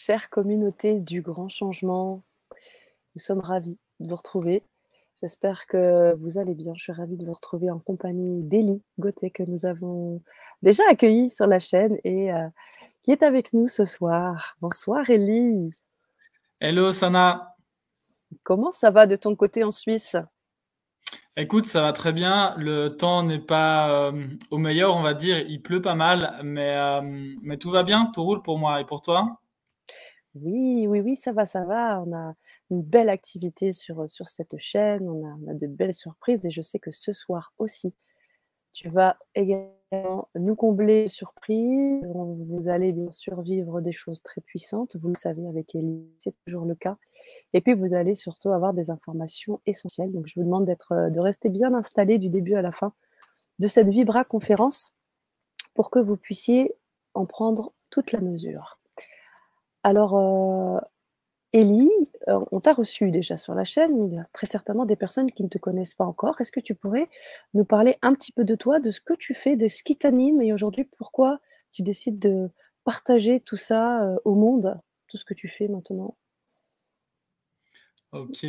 chère communauté du grand changement. Nous sommes ravis de vous retrouver. J'espère que vous allez bien. Je suis ravie de vous retrouver en compagnie d'Elie Gauthier que nous avons déjà accueillie sur la chaîne et euh, qui est avec nous ce soir. Bonsoir Elie. Hello Sana. Comment ça va de ton côté en Suisse? Écoute, ça va très bien. Le temps n'est pas euh, au meilleur, on va dire. Il pleut pas mal, mais, euh, mais tout va bien, tout roule pour moi et pour toi? Oui, oui, oui, ça va, ça va. On a une belle activité sur, cette chaîne, on a, de belles surprises et je sais que ce soir aussi, tu vas également nous combler de surprises. Vous allez bien sûr vivre des choses très puissantes, vous le savez avec Elie, c'est toujours le cas. Et puis vous allez surtout avoir des informations essentielles. Donc je vous demande d'être, de rester bien installé du début à la fin de cette Vibra conférence pour que vous puissiez en prendre toute la mesure. Alors, euh, Ellie, euh, on t'a reçu déjà sur la chaîne, mais il y a très certainement des personnes qui ne te connaissent pas encore. Est-ce que tu pourrais nous parler un petit peu de toi, de ce que tu fais, de ce qui t'anime et aujourd'hui pourquoi tu décides de partager tout ça euh, au monde, tout ce que tu fais maintenant? Ok.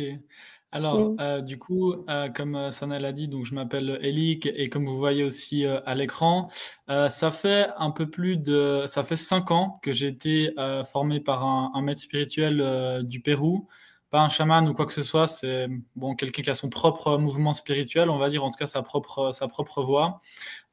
Alors, euh, du coup, euh, comme euh, Sana l'a dit, donc je m'appelle Elik et comme vous voyez aussi à l'écran, ça fait un peu plus de, ça fait cinq ans que j'ai été formé par un, maître spirituel du Pérou, pas un chaman ou quoi que ce soit, c'est bon quelqu'un qui a son propre mouvement spirituel, on va dire en tout cas sa propre sa propre voix.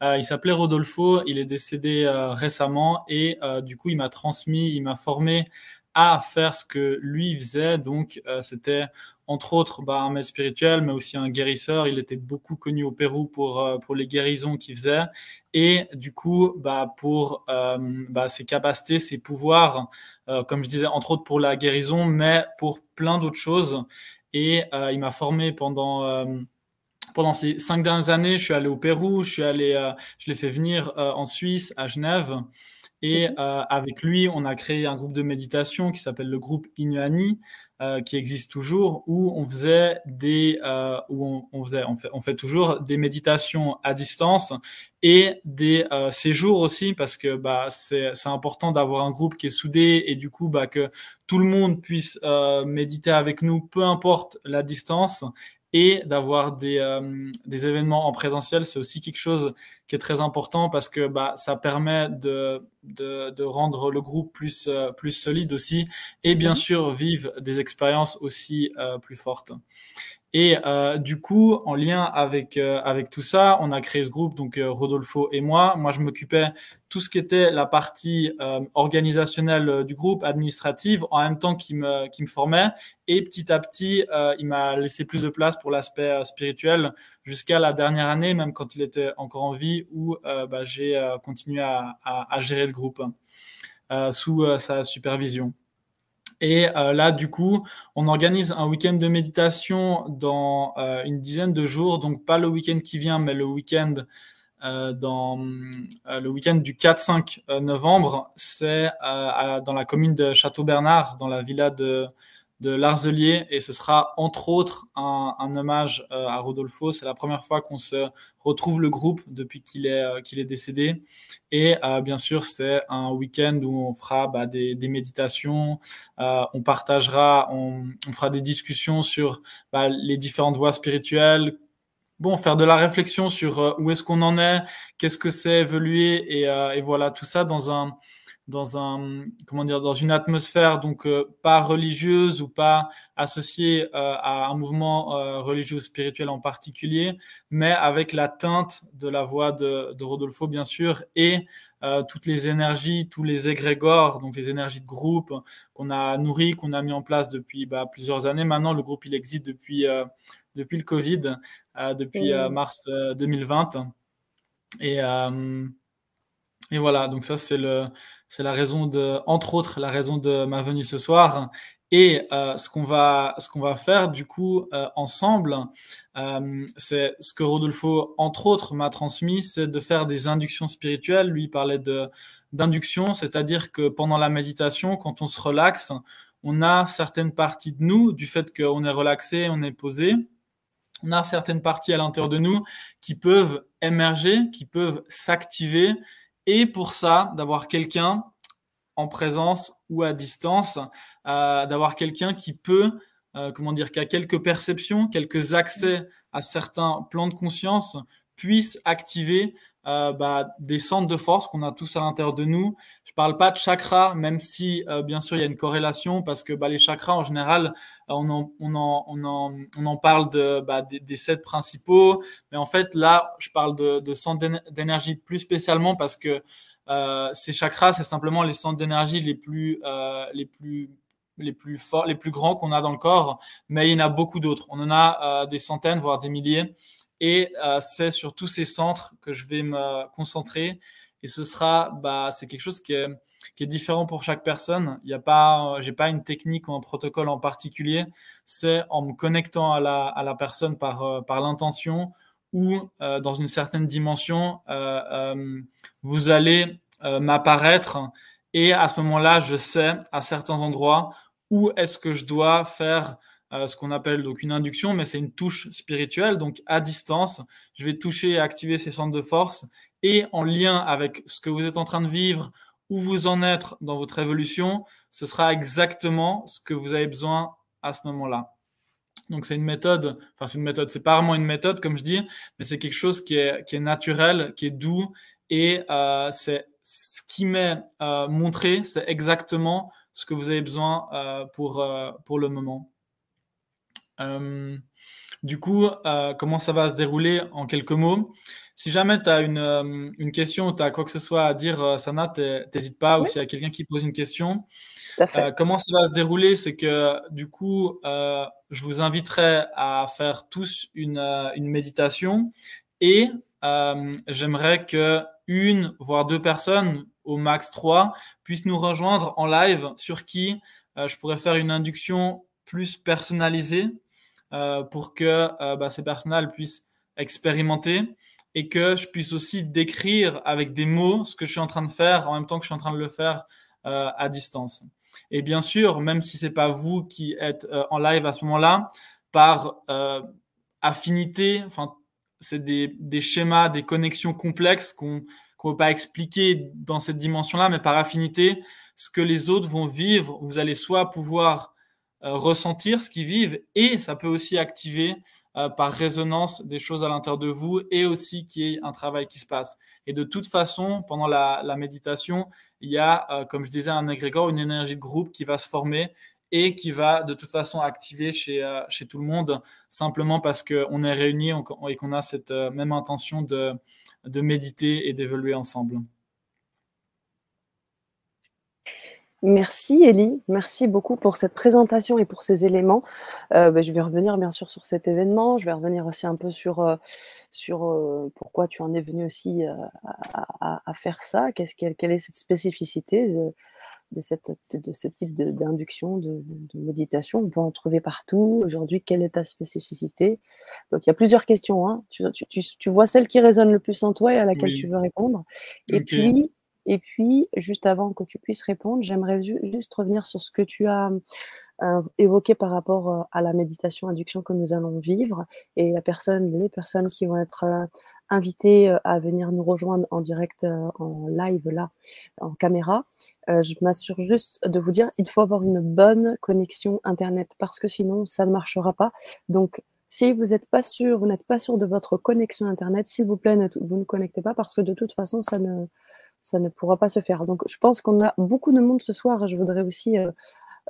il s'appelait Rodolfo, il est décédé récemment et du coup il m'a transmis, il m'a formé à faire ce que lui faisait. Donc, c'était entre autres bah, un maître spirituel, mais aussi un guérisseur. Il était beaucoup connu au Pérou pour, euh, pour les guérisons qu'il faisait. Et du coup, bah, pour euh, bah, ses capacités, ses pouvoirs, euh, comme je disais, entre autres pour la guérison, mais pour plein d'autres choses. Et il m'a formé pendant pendant ces cinq dernières années, je suis allé au Pérou, je suis allé, je l'ai fait venir en Suisse, à Genève, et avec lui, on a créé un groupe de méditation qui s'appelle le groupe Inuani, euh, qui existe toujours, où on faisait des, euh, où on, faisait, on fait, on fait toujours des méditations à distance et des euh, séjours aussi, parce que bah, c'est, c'est important d'avoir un groupe qui est soudé et du coup bah, que tout le monde puisse méditer avec nous, peu importe la distance, et d'avoir des, euh, des événements en présentiel, c'est aussi quelque chose qui est très important parce que bah, ça permet de, de, de rendre le groupe plus, euh, plus solide aussi et bien sûr vivre des expériences aussi euh, plus fortes. Et euh, du coup, en lien avec euh, avec tout ça, on a créé ce groupe, donc euh, Rodolfo et moi. Moi, je m'occupais tout ce qui était la partie organisationnelle du groupe, administrative, en même temps qu'il me qui me formait. Et petit à petit, il m'a laissé plus de place pour l'aspect spirituel jusqu'à la dernière année, même quand il était encore en vie, où bah, j'ai continué à, à, à, gérer le groupe sous sa supervision. Et euh, là, du coup, on organise un week-end de méditation dans euh, une dizaine de jours. Donc, pas le week-end qui vient, mais le week-end euh, dans le week-end du 4-5 novembre. C'est dans la commune de Château-Bernard, dans la villa de de Larzelier et ce sera entre autres un, un hommage euh, à Rodolfo. C'est la première fois qu'on se retrouve le groupe depuis qu'il est, euh, qu'il est décédé. Et euh, bien sûr, c'est un week-end où on fera bah, des, des, méditations, on partagera, on, on, fera des discussions sur bah, les différentes voies spirituelles. Bon, faire de la réflexion sur où est-ce qu'on en est, qu'est-ce que c'est évoluer et, et voilà tout ça dans un dans un comment dire dans une atmosphère donc euh, pas religieuse ou pas associée euh, à un mouvement euh, religieux ou spirituel en particulier, mais avec la teinte de la voix de, de Rodolfo bien sûr et toutes les énergies, tous les égrégores, donc les énergies de groupe qu'on a nourri, qu'on a mis en place depuis bah, plusieurs années. Maintenant, le groupe il existe depuis depuis le Covid, depuis mars 2020 et et voilà, donc ça c'est le c'est la raison de, entre autres, la raison de ma venue ce soir. Et euh, ce qu'on va, ce qu'on va faire du coup euh, ensemble, euh, c'est ce que Rodolfo, entre autres, m'a transmis, c'est de faire des inductions spirituelles. Lui il parlait de d'induction, c'est-à-dire que pendant la méditation, quand on se relaxe, on a certaines parties de nous, du fait qu'on est relaxé, on est posé, on a certaines parties à l'intérieur de nous qui peuvent émerger, qui peuvent s'activer, et pour ça, d'avoir quelqu'un en présence ou à distance, euh, d'avoir quelqu'un qui peut, euh, comment dire, qui a quelques perceptions, quelques accès à certains plans de conscience, puisse activer euh, bah, des centres de force qu'on a tous à l'intérieur de nous. Je parle pas de chakras, même si euh, bien sûr il y a une corrélation parce que bah, les chakras en général, on en, on en, parle bah, des, sept principaux, mais en fait là, je parle de, centres d'énergie plus spécialement parce que euh, ces chakras, c'est simplement les centres d'énergie les plus, euh, forts, les plus grands qu'on a dans le corps, mais il y en a beaucoup d'autres. On en a euh, des centaines, voire des milliers. Et euh, c'est sur tous ces centres que je vais me concentrer. Et ce sera, bah, c'est quelque chose qui est, qui est différent pour chaque personne. Il n'y a pas, j'ai pas une technique ou un protocole en particulier. C'est en me connectant à la, à la personne par, euh, par l'intention ou euh, dans une certaine dimension, euh, euh vous allez m'apparaître. Et à ce moment-là, je sais à certains endroits où est-ce que je dois faire euh, ce qu'on appelle donc une induction, mais c'est une touche spirituelle. Donc à distance, je vais toucher et activer ces centres de force et en lien avec ce que vous êtes en train de vivre, où vous en êtes dans votre évolution, ce sera exactement ce que vous avez besoin à ce moment-là. Donc c'est une méthode, enfin c'est une méthode, c'est pas vraiment une méthode comme je dis, mais c'est quelque chose qui est, qui est naturel, qui est doux et euh, c'est ce qui m'est euh, montré, c'est exactement ce que vous avez besoin euh, pour, euh, pour le moment. Euh, du coup, euh, comment ça va se dérouler en quelques mots? Si jamais tu as une, euh, une, question ou tu as quoi que ce soit à dire, Sana, n'hésite pas. Oui. Ou s'il y a quelqu'un qui pose une question. comment ça va se dérouler? C'est que du coup, je vous inviterai à faire tous une, une méditation et j'aimerais que une, voire deux personnes, au max trois, puissent nous rejoindre en live sur qui je pourrais faire une induction plus personnalisée pour que euh, bah, ces personnes puissent expérimenter et que je puisse aussi décrire avec des mots ce que je suis en train de faire en même temps que je suis en train de le faire euh, à distance. Et bien sûr, même si c'est pas vous qui êtes euh, en live à ce moment-là, par euh, affinité, enfin, c'est des, des, schémas, des connexions complexes qu'on ne peut pas expliquer dans cette dimension-là, mais par affinité, ce que les autres vont vivre, vous allez soit pouvoir euh, ressentir ce qu'ils vivent et ça peut aussi activer euh, par résonance des choses à l'intérieur de vous et aussi qu'il y ait un travail qui se passe. Et de toute façon, pendant la, méditation, il y a, euh, comme je disais, un égrégore, une énergie de groupe qui va se former et qui va de toute façon activer chez, euh, chez tout le monde, simplement parce qu'on est réunis et qu'on a cette euh, même intention de, de méditer et d'évoluer ensemble. Merci Ellie, merci beaucoup pour cette présentation et pour ces éléments. Euh, bah, je vais revenir bien sûr sur cet événement, je vais revenir aussi un peu sur, euh, sur euh, pourquoi tu en es venu aussi euh, à, à, à, faire ça, qu'est-ce quelle, quelle, est cette spécificité de, de, cette, de ce type d'induction, de, de, méditation? On peut en trouver partout. Aujourd'hui, quelle est ta spécificité? Donc il y a plusieurs questions. Hein. Tu, tu, tu, vois celle qui résonne le plus en toi et à laquelle oui. tu veux répondre. Et puis, et puis, juste avant que tu puisses répondre, j'aimerais ju juste revenir sur ce que tu as euh, évoqué par rapport euh, à la méditation induction que nous allons vivre et la personne, les personnes qui vont être euh, invitées à venir nous rejoindre en direct, en live là, en caméra. je m'assure juste de vous dire, il faut avoir une bonne connexion Internet parce que sinon, ça ne marchera pas. Donc, si vous n'êtes pas sûr, vous n'êtes pas sûr de votre connexion Internet, s'il vous plaît, vous ne connectez pas parce que de toute façon, ça ne, ça ne pourra pas se faire. Donc, je pense qu'on a beaucoup de monde ce soir. Je voudrais aussi euh,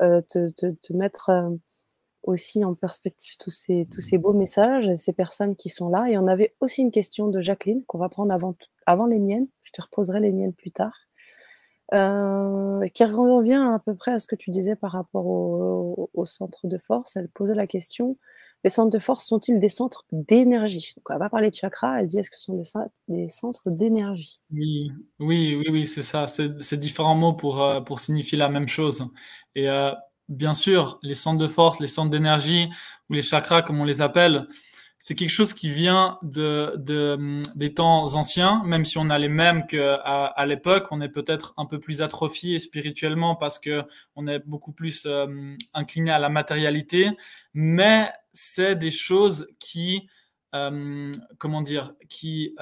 euh, te, te, mettre euh, aussi en perspective tous ces, tous ces beaux messages, ces personnes qui sont là. Et on avait aussi une question de Jacqueline qu'on va prendre avant, avant les miennes. Je te reposerai les miennes plus tard. Qui revient à peu près à ce que tu disais par rapport au, au, au centre de force. Elle posait la question les centres de force sont-ils des centres d'énergie? Donc, on va parler de chakra, elle dit est-ce que ce sont des, centres d'énergie? Oui, oui, oui, oui c'est ça. C'est différents mots pour, euh, pour signifier la même chose. Et euh, bien sûr, les centres de force, les centres d'énergie, ou les chakras, comme on les appelle, c'est quelque chose qui vient de, des temps anciens, même si on a les mêmes qu'à à, l'époque, on est peut-être un peu plus atrophié spirituellement parce que on est beaucoup plus euh, incliné à la matérialité, mais c'est des choses qui euh, comment dire, qui,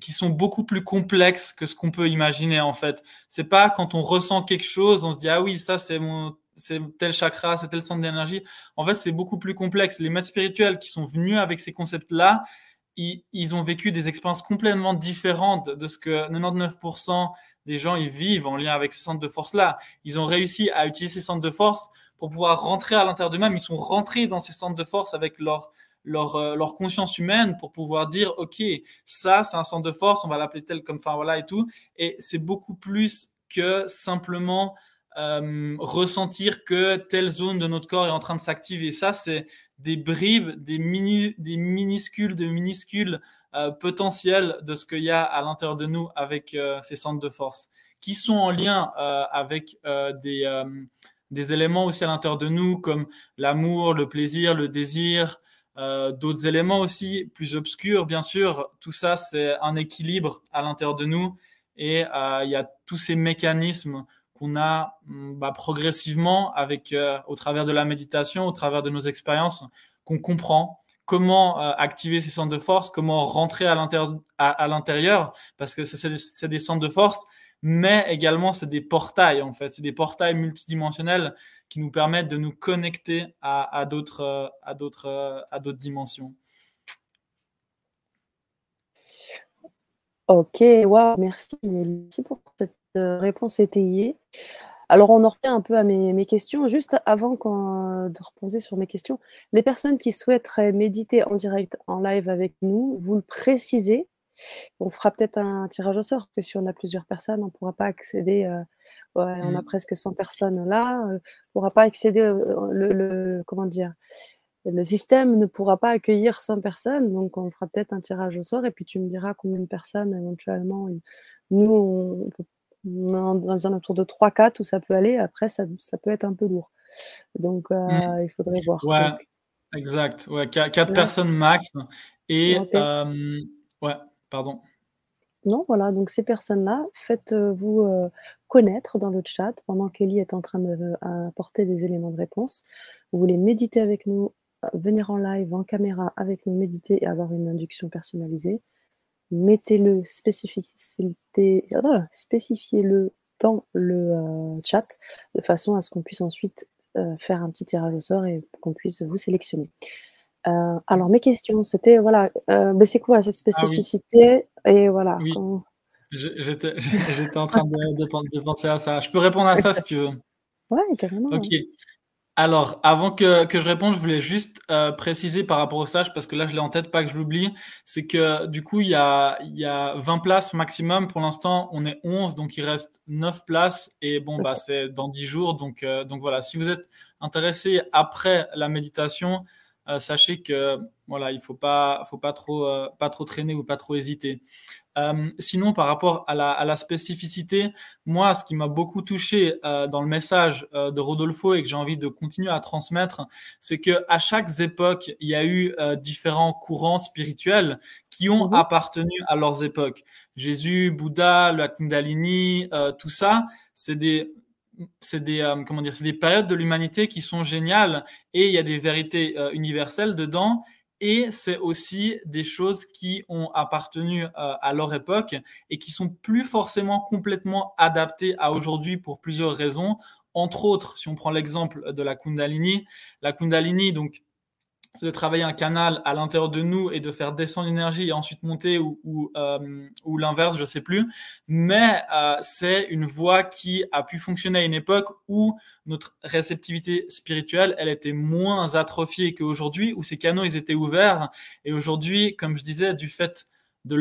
qui sont beaucoup plus complexes que ce qu'on peut imaginer en fait. C'est pas quand on ressent quelque chose, on se dit ah oui ça c'est mon c'est tel chakra, c'est tel centre d'énergie. En fait, c'est beaucoup plus complexe. Les maîtres spirituels qui sont venus avec ces concepts-là, ils, ils, ont vécu des expériences complètement différentes de ce que 99% des gens ils vivent en lien avec ces centres de force-là. Ils ont réussi à utiliser ces centres de force pour pouvoir rentrer à l'intérieur d'eux-mêmes. Ils sont rentrés dans ces centres de force avec leur, euh, leur conscience humaine pour pouvoir dire, OK, ça, c'est un centre de force, on va l'appeler tel comme, enfin voilà et tout. Et c'est beaucoup plus que simplement euh, ressentir que telle zone de notre corps est en train de s'activer. Ça, c'est des bribes, des, minu, des minuscules, de minuscules euh, potentiels de ce qu'il y a à l'intérieur de nous avec ces centres de force, qui sont en lien avec des, des éléments aussi à l'intérieur de nous, comme l'amour, le plaisir, le désir, d'autres éléments aussi plus obscurs, bien sûr. Tout ça, c'est un équilibre à l'intérieur de nous. Et il y a tous ces mécanismes qu'on a mm, bah, progressivement avec, euh, au travers de la méditation, au travers de nos expériences, qu'on comprend comment euh, activer ces centres de force, comment rentrer à l'intérieur, parce que c'est des, centres de force, mais également c'est des portails en fait, c'est des portails multidimensionnels qui nous permettent de nous connecter à, d'autres à d'autres à d'autres dimensions. Ok, wow, merci, pour cette réponse étayée. Alors, on en revient un peu à mes questions. Juste avant de reposer sur mes questions, les personnes qui souhaiteraient méditer en direct, en live avec nous, vous le précisez. On fera peut-être un tirage au sort, parce que si on a plusieurs personnes, on ne pourra pas accéder. Euh, ouais, on a mmh. presque 100 personnes là, euh, on ne pourra pas accéder. Euh, le, le, comment dire le système ne pourra pas accueillir 100 personnes, donc on fera peut-être un tirage au sort et puis tu me diras combien de personnes éventuellement. Nous, on peut dans un autour de 3-4 où ça peut aller. Après, ça, ça, peut être un peu lourd. Donc, euh, mmh. il faudrait voir. Ouais, exact. Ouais, 4 personnes max. Et, euh, ouais, pardon. Non, voilà, donc ces personnes-là, faites-vous euh, connaître dans le chat pendant qu'Elie est en train d'apporter des éléments de réponse. Vous voulez méditer avec nous, venir en live, en caméra avec nous, méditer et avoir une induction personnalisée mettez-le, spécifiez-le dans le euh, chat de façon à ce qu'on puisse ensuite euh, faire un petit tirage au sort et qu'on puisse vous sélectionner. Euh, alors mes questions, c'était voilà, ben c'est quoi cette ah spécificité Et voilà. Oui. J'étais en train de, de, de, penser à ça. Je peux répondre à ça si tu veux. Ouais, carrément. Ok. Alors, avant que, que, je réponde, je voulais juste euh, préciser par rapport au stage, parce que là, je l'ai en tête, pas que je l'oublie, c'est que du coup, il y a, il y a 20 places maximum. Pour l'instant, on est 11, donc il reste 9 places. Et bon, bah, c'est dans 10 jours. Donc, euh, donc voilà, si vous êtes intéressé après la méditation, euh, sachez que voilà, il faut pas, faut pas trop, euh, pas trop traîner ou pas trop hésiter. Euh, sinon, par rapport à la, à la, spécificité, moi, ce qui m'a beaucoup touché euh, dans le message euh, de Rodolfo et que j'ai envie de continuer à transmettre, c'est que à chaque époque, il y a eu euh, différents courants spirituels qui ont mmh. appartenu à leurs époques. Jésus, Bouddha, la Kundalini, tout ça, c'est des c'est des comment dire, c'est des périodes de l'humanité qui sont géniales et il y a des vérités universelles dedans et c'est aussi des choses qui ont appartenu euh, à leur époque et qui sont plus forcément complètement adaptées à aujourd'hui pour plusieurs raisons. Entre autres, si on prend l'exemple de la Kundalini, la Kundalini, donc c'est de travailler un canal à l'intérieur de nous et de faire descendre l'énergie et ensuite monter ou, ou, euh, ou l'inverse, je sais plus. Mais euh, c'est une voie qui a pu fonctionner à une époque où notre réceptivité spirituelle, elle était moins atrophiée qu'aujourd'hui, où ces canaux, ils étaient ouverts. Et aujourd'hui, comme je disais, du fait de,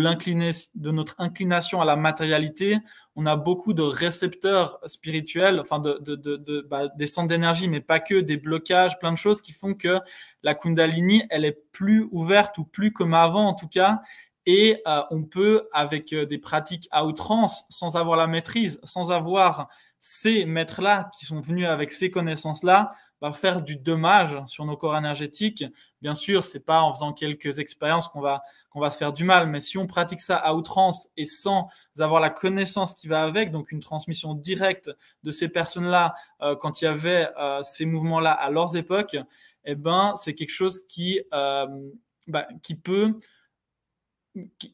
de notre inclination à la matérialité, on a beaucoup de récepteurs spirituels, enfin de, de, de bah, des centres d'énergie, mais pas que, des blocages, plein de choses qui font que la Kundalini, elle est plus ouverte ou plus comme avant en tout cas. Et euh, on peut, avec euh, des pratiques à outrance, sans avoir la maîtrise, sans avoir ces maîtres-là qui sont venus avec ces connaissances-là, va faire du dommage sur nos corps énergétiques. Bien sûr, c'est pas en faisant quelques expériences qu'on va qu'on va se faire du mal, mais si on pratique ça à outrance et sans avoir la connaissance qui va avec, donc une transmission directe de ces personnes-là euh, quand il y avait euh, ces mouvements-là à leurs époques, eh ben c'est quelque chose qui euh, bah, qui peut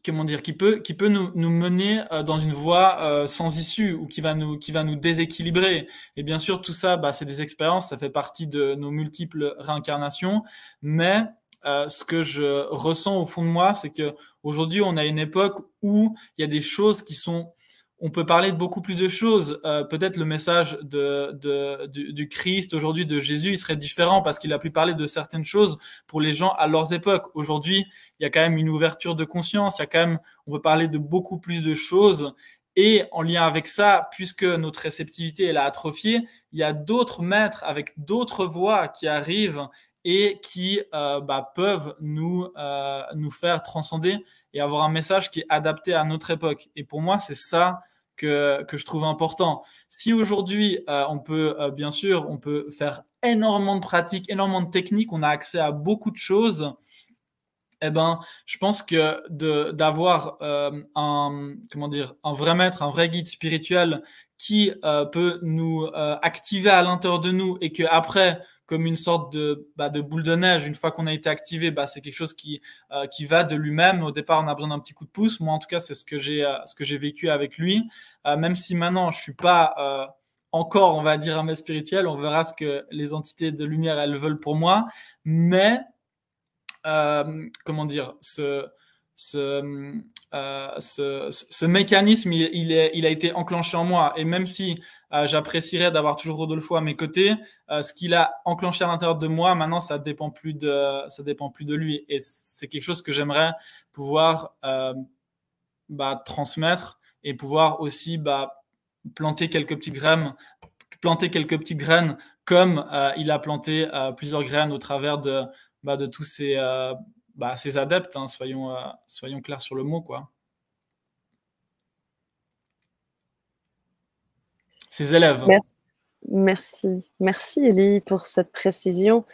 comment dire, qui peut, qui peut nous, nous mener euh, dans une voie euh, sans issue ou qui va nous, qui va nous déséquilibrer. Et bien sûr, tout ça, bah, c'est des expériences, ça fait partie de nos multiples réincarnations. Mais euh, ce que je ressens au fond de moi, c'est que aujourd'hui, on a une époque où il y a des choses qui sont on peut parler de beaucoup plus de choses. Euh, peut-être le message de, de, du, Christ aujourd'hui, de Jésus, il serait différent parce qu'il a pu parler de certaines choses pour les gens à leurs époques. Aujourd'hui, il y a quand même une ouverture de conscience, il y a quand même, on peut parler de beaucoup plus de choses. Et en lien avec ça, puisque notre réceptivité est atrophié, il y a d'autres maîtres avec d'autres voix qui arrivent et qui euh, bah, peuvent nous, euh, nous faire transcender et avoir un message qui est adapté à notre époque. Et pour moi, c'est ça que, que je trouve important. Si aujourd'hui, euh, on peut, euh, bien sûr, on peut faire énormément de pratiques, énormément de techniques, on a accès à beaucoup de choses, eh ben, je pense que d'avoir euh, un, comment dire, un vrai maître, un vrai guide spirituel qui peut nous activer à l'intérieur de nous et que après comme une sorte de, bah, de boule de neige. Une fois qu'on a été activé, bah, c'est quelque chose qui, euh, qui va de lui-même. Au départ, on a besoin d'un petit coup de pouce. Moi, en tout cas, c'est ce que j'ai euh, ce que j'ai vécu avec lui. Euh, même si maintenant, je suis pas encore, on va dire, un maître spirituel, on verra ce que les entités de lumière elles veulent pour moi. Mais comment dire, ce ce, ce, ce, mécanisme, il, est, il, a été enclenché en moi. Et même si euh, j'apprécierais d'avoir toujours Rodolfo à mes côtés. Euh, ce qu'il a enclenché à l'intérieur de moi, maintenant, ça dépend plus de, ça dépend plus de lui. Et c'est quelque chose que j'aimerais pouvoir euh, bah, transmettre et pouvoir aussi bah, planter quelques petites graines, planter quelques petites graines comme il a planté plusieurs graines au travers de, bah, de tous ces, bah, ces adeptes. Hein, soyons, soyons clairs sur le mot, quoi. ses élèves. Merci, merci, Elie pour cette précision.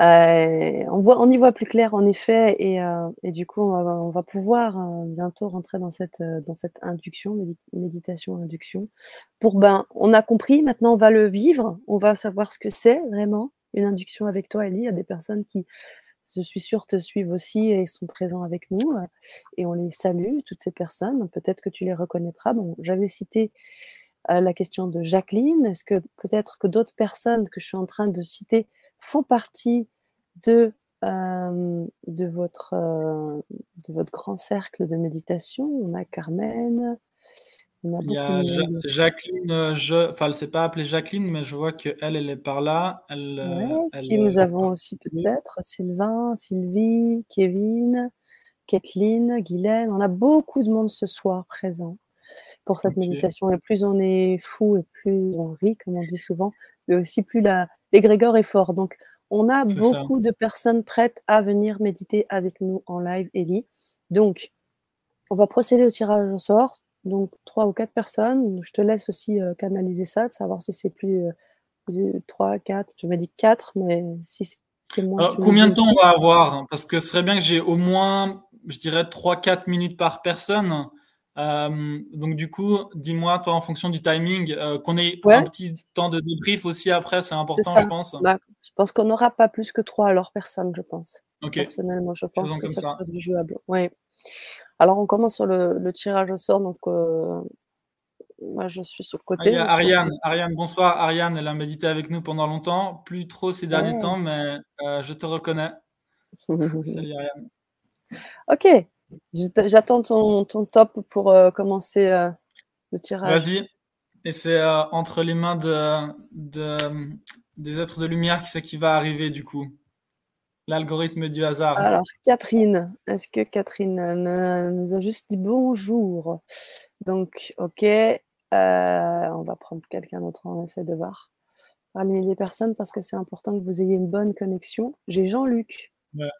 Euh, on, voit, on y voit plus clair en effet, et, euh, du coup, on va, pouvoir euh, bientôt rentrer dans cette, dans cette induction, méditation induction. Pour ben, on a compris, maintenant on va le vivre, on va savoir ce que c'est vraiment une induction avec toi, Elie. Il y a des personnes qui, je suis sûre, te suivent aussi et sont présents avec nous, et on les salue, toutes ces personnes. Peut-être que tu les reconnaîtras. Bon, j'avais cité la question de Jacqueline. Est-ce que peut-être que d'autres personnes que je suis en train de citer font partie de, de, votre, de votre grand cercle de méditation? On a Carmen. Il y a Jacqueline, je, enfin, elle ne s'est pas appelée Jacqueline, mais je vois qu'elle, elle est par là. Elle, qui nous avons aussi peut-être Sylvain, Sylvie, Kevin, Kathleen, Guylaine. On a beaucoup de monde ce soir présent pour cette méditation. Et plus on est fou et plus on rit, comme on dit souvent, mais aussi plus l'égrégore est fort. Donc, on a beaucoup de personnes prêtes à venir méditer avec nous en live, Ellie. Donc, on va procéder au tirage au sort. Donc, trois ou quatre personnes. Je te laisse aussi euh, canaliser ça, de savoir si c'est plus euh, trois, quatre. Tu m'as dit quatre, mais si c'est moins. combien de temps on va avoir Parce que ce serait bien que j'ai au moins, je dirais, trois, quatre minutes par personne. Euh, donc du coup, dis-moi, toi, en fonction du timing, euh, qu'on ait un petit temps de débrief aussi après, c'est important, je pense. Bah, je pense qu'on n'aura pas plus que trois alors personne, je pense. Personnellement, je pense que ça, sera jouable. Ouais. Alors, on commence sur le, tirage au sort. Donc, euh, moi, je suis sur le côté. Ah, Ariane, Ariane, bonsoir. Ariane, elle a médité avec nous pendant longtemps. Plus trop ces derniers temps, mais je te reconnais. Salut Ariane. Ok, J'attends ton, top pour euh, commencer euh, le tirage. Vas-y. Et c'est euh, entre les mains de, des êtres de lumière qui c'est qui va arriver du coup. L'algorithme du hasard. Alors, Catherine, est-ce que Catherine nous a juste dit bonjour? Donc, ok. on va prendre quelqu'un d'autre, on essaie de voir. Parmi les personnes, parce que c'est important que vous ayez une bonne connexion. J'ai Jean-Luc. Ouais.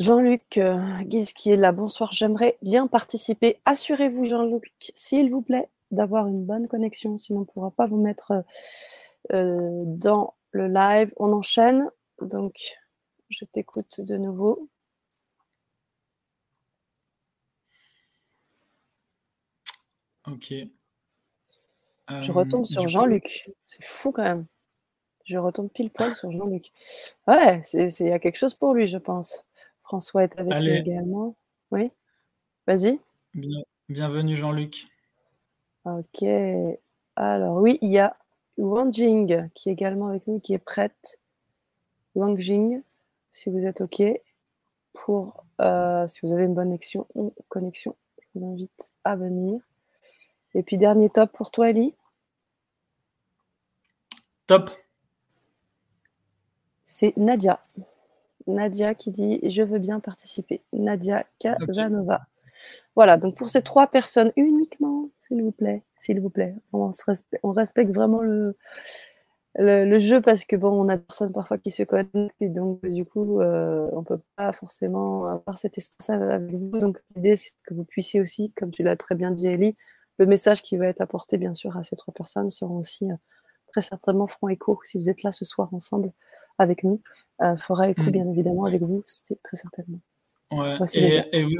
Jean-Luc euh, Guise qui est là. Bonsoir, j'aimerais bien participer. Assurez-vous, Jean-Luc, s'il vous plaît, d'avoir une bonne connexion, sinon on ne pourra pas vous mettre euh, dans le live. On enchaîne, donc je t'écoute de nouveau. Ok. je retombe euh, sur Jean-Luc. C'est fou quand même. Je retombe pile poil sur Jean-Luc. Ouais, il y a quelque chose pour lui, je pense. François est avec nous également. Oui, vas-y. bienvenue Jean-Luc. Ok. Alors oui, il y a Wang Jing qui est également avec nous, qui est prête. Wang Jing, si vous êtes OK, pour euh, si vous avez une bonne connexion, je vous invite à venir. Et puis dernier top pour toi, Ellie. Top. C'est Nadia. Nadia qui dit Je veux bien participer. Nadia Casanova. Voilà, donc pour ces trois personnes uniquement, s'il vous plaît, s'il vous plaît, on, respecte, vraiment le, le, jeu parce que bon, on a des personnes parfois qui se connectent et donc du coup, euh, on ne peut pas forcément avoir cet espace avec vous. Donc l'idée, c'est que vous puissiez aussi, comme tu l'as très bien dit, Ellie, le message qui va être apporté bien sûr à ces trois personnes seront aussi euh, très certainement feront écho si vous êtes là ce soir ensemble avec nous, euh, fera écho mm. bien évidemment avec vous, c'est très certainement. Ouais. Et, vous,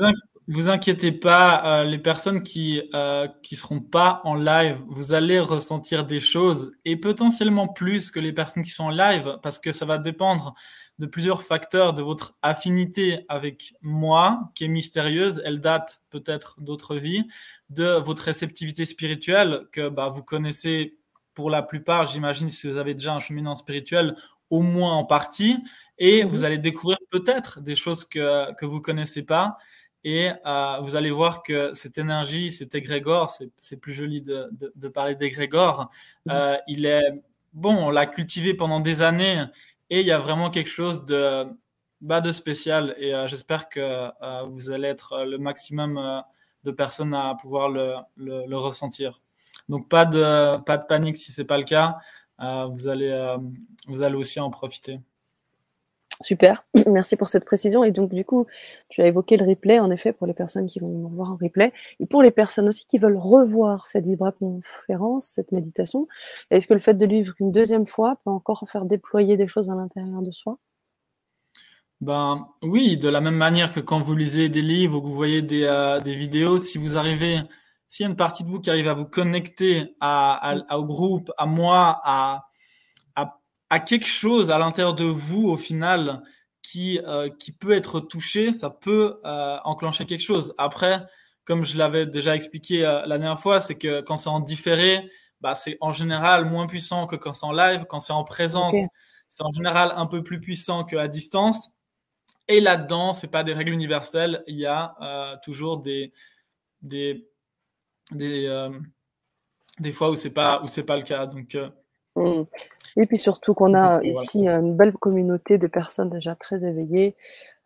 vous inquiétez pas, euh, les personnes qui euh, qui seront pas en live, vous allez ressentir des choses et potentiellement plus que les personnes qui sont en live parce que ça va dépendre de plusieurs facteurs de votre affinité avec moi qui est mystérieuse, elle date peut-être d'autres vies, de votre réceptivité spirituelle que bah, vous connaissez pour la plupart, j'imagine si vous avez déjà un cheminant spirituel au moins en partie. Et mhm. vous allez découvrir peut-être des choses que que vous connaissez pas et euh, vous allez voir que cette énergie, cet égrégore, c'est plus joli de, de, parler d'égrégore, mhm. euh, il est, bon, on l'a cultivé pendant des années et il y a vraiment quelque chose de, bah, de spécial. Et euh, j'espère que vous allez être le maximum de personnes à pouvoir le, le, le, ressentir. Donc pas de, pas de panique si c'est pas le cas. vous, allez, vous allez aussi en profiter. Super, merci pour cette précision. Et donc, du coup, tu as évoqué le replay, en effet, pour les personnes qui vont voir en replay, et pour les personnes aussi qui veulent revoir cette vibra-conférence, cette méditation. Est-ce que le fait de vivre une deuxième fois peut encore faire déployer des choses à l'intérieur de soi? Ben oui, de la même manière que quand vous lisez des livres ou que vous voyez des, euh, des vidéos, si vous arrivez, s'il y a une partie de vous qui arrive à vous connecter à, à, au groupe, à moi, à à quelque chose à l'intérieur de vous au final qui, euh, qui peut être touché, ça peut euh, enclencher quelque chose. Après, comme je l'avais déjà expliqué euh, la dernière fois, c'est que quand c'est en différé, bah, c'est en général moins puissant que quand c'est en live. Quand c'est en présence, c'est en général un peu plus puissant qu'à distance. Et là-dedans, c'est pas des règles universelles. Il y a toujours des des des, des fois où c'est pas où c'est pas le cas. Donc Mmh. Et puis surtout qu'on a ici une belle communauté de personnes déjà très éveillées.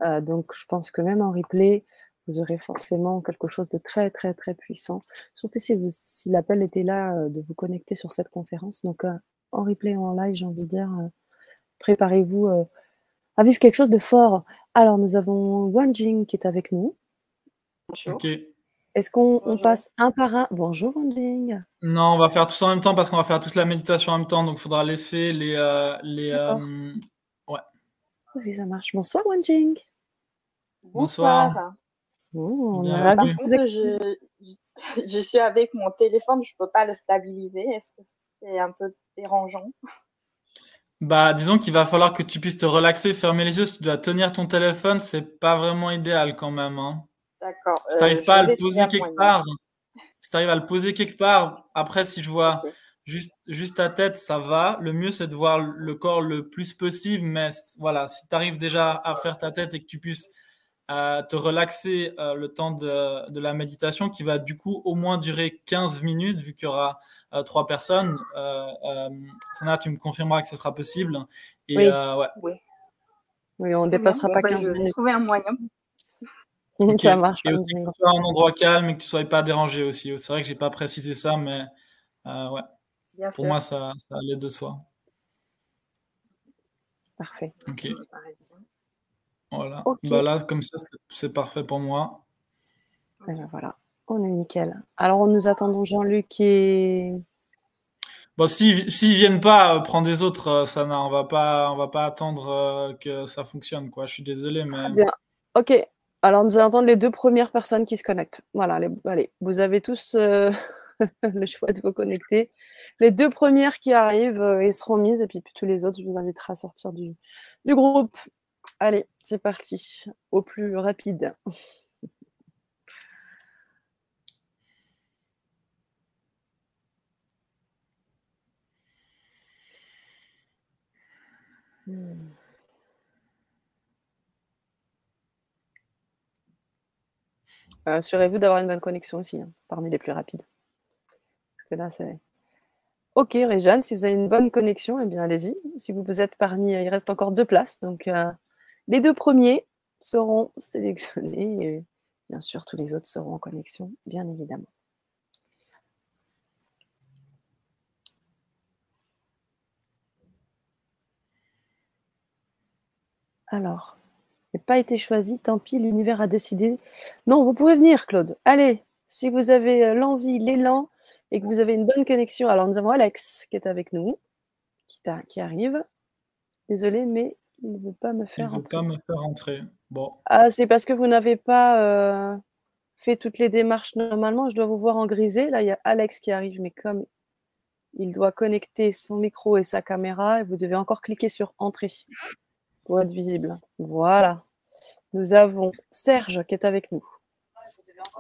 Euh, donc je pense que même en replay, vous aurez forcément quelque chose de très très très puissant. Surtout si, si l'appel était là euh, de vous connecter sur cette conférence. Donc euh, en replay ou en live, j'ai envie de dire, préparez-vous à vivre quelque chose de fort. Alors nous avons Wanjing qui est avec nous. Ok. Est-ce qu'on passe un par un? Bonjour, Wanjing. Non, on va faire tout ça en même temps parce qu'on va faire toute la méditation en même temps, donc il faudra laisser les. Euh, les euh, ouais. Oui, ça marche. Bonsoir, Wanjing. Bonsoir. Oh, je, je, suis avec mon téléphone, je ne peux pas le stabiliser. Est-ce que c'est un peu dérangeant? Bah, disons qu'il va falloir que tu puisses te relaxer, fermer les yeux. Si tu dois tenir ton téléphone, c'est pas vraiment idéal quand même. Hein. D'accord. Si tu n'arrives euh, pas à le poser quelque part, si tu arrives à le poser quelque part, après, si je vois juste, juste ta tête, ça va. Le mieux, c'est de voir le corps le plus possible. Mais voilà, si tu arrives déjà à faire ta tête et que tu puisses euh, te relaxer euh, le temps de, de, la méditation, qui va du coup au moins durer 15 minutes, vu qu'il y aura trois personnes. Euh, Sana, tu me confirmeras que ce sera possible. Et, oui. ouais. oui. oui. on ne dépassera pas 15 bah, minutes. trouver un moyen. Ça marche. Et aussi que tu sois un endroit calme et que tu ne sois pas dérangé aussi. C'est vrai que je n'ai pas précisé ça, mais euh, ouais. Pour moi, ça, ça allait de soi. Parfait. Ok. Voilà. Bah là, comme ça, c'est parfait pour moi. Et ben voilà, on est nickel. Alors, nous attendons Jean-Luc et. Bon, s'ils ne viennent pas, euh, prends des autres, euh, Sana. On va pas, on va pas attendre que ça fonctionne, quoi. Je suis désolé, mais. Très bien. Ok, alors, nous allons entendre les deux premières personnes qui se connectent. Voilà, allez, vous avez tous euh, le choix de vous connecter. Les deux premières qui arrivent euh, et seront mises, et puis, tous les autres, je vous inviterai à sortir du, du groupe. Allez, c'est parti. Au plus rapide. Hmm. Assurez-vous d'avoir une bonne connexion aussi, hein, parmi les plus rapides. Ok, Réjeanne, si vous avez une bonne connexion, eh bien allez-y. Si vous êtes parmi, il reste encore deux places. Donc euh, les deux premiers seront sélectionnés et bien sûr tous les autres seront en connexion, bien évidemment. Alors, pas été choisi, tant pis, l'univers a décidé. Non, vous pouvez venir, Claude. Allez, si vous avez euh, l'envie, l'élan, et que vous avez une bonne connexion. Alors, nous avons Alex qui est avec nous, qui, arrive. Désolé, mais il ne veut pas me faire il veut pas me faire entrer. Bon. Ah, c'est parce que vous n'avez pas euh, fait toutes les démarches normalement. Je dois vous voir en grisé. Là, il y a Alex qui arrive, mais comme il doit connecter son micro et sa caméra, vous devez encore cliquer sur Entrée pour être visible. Voilà. Nous avons Serge qui est avec nous.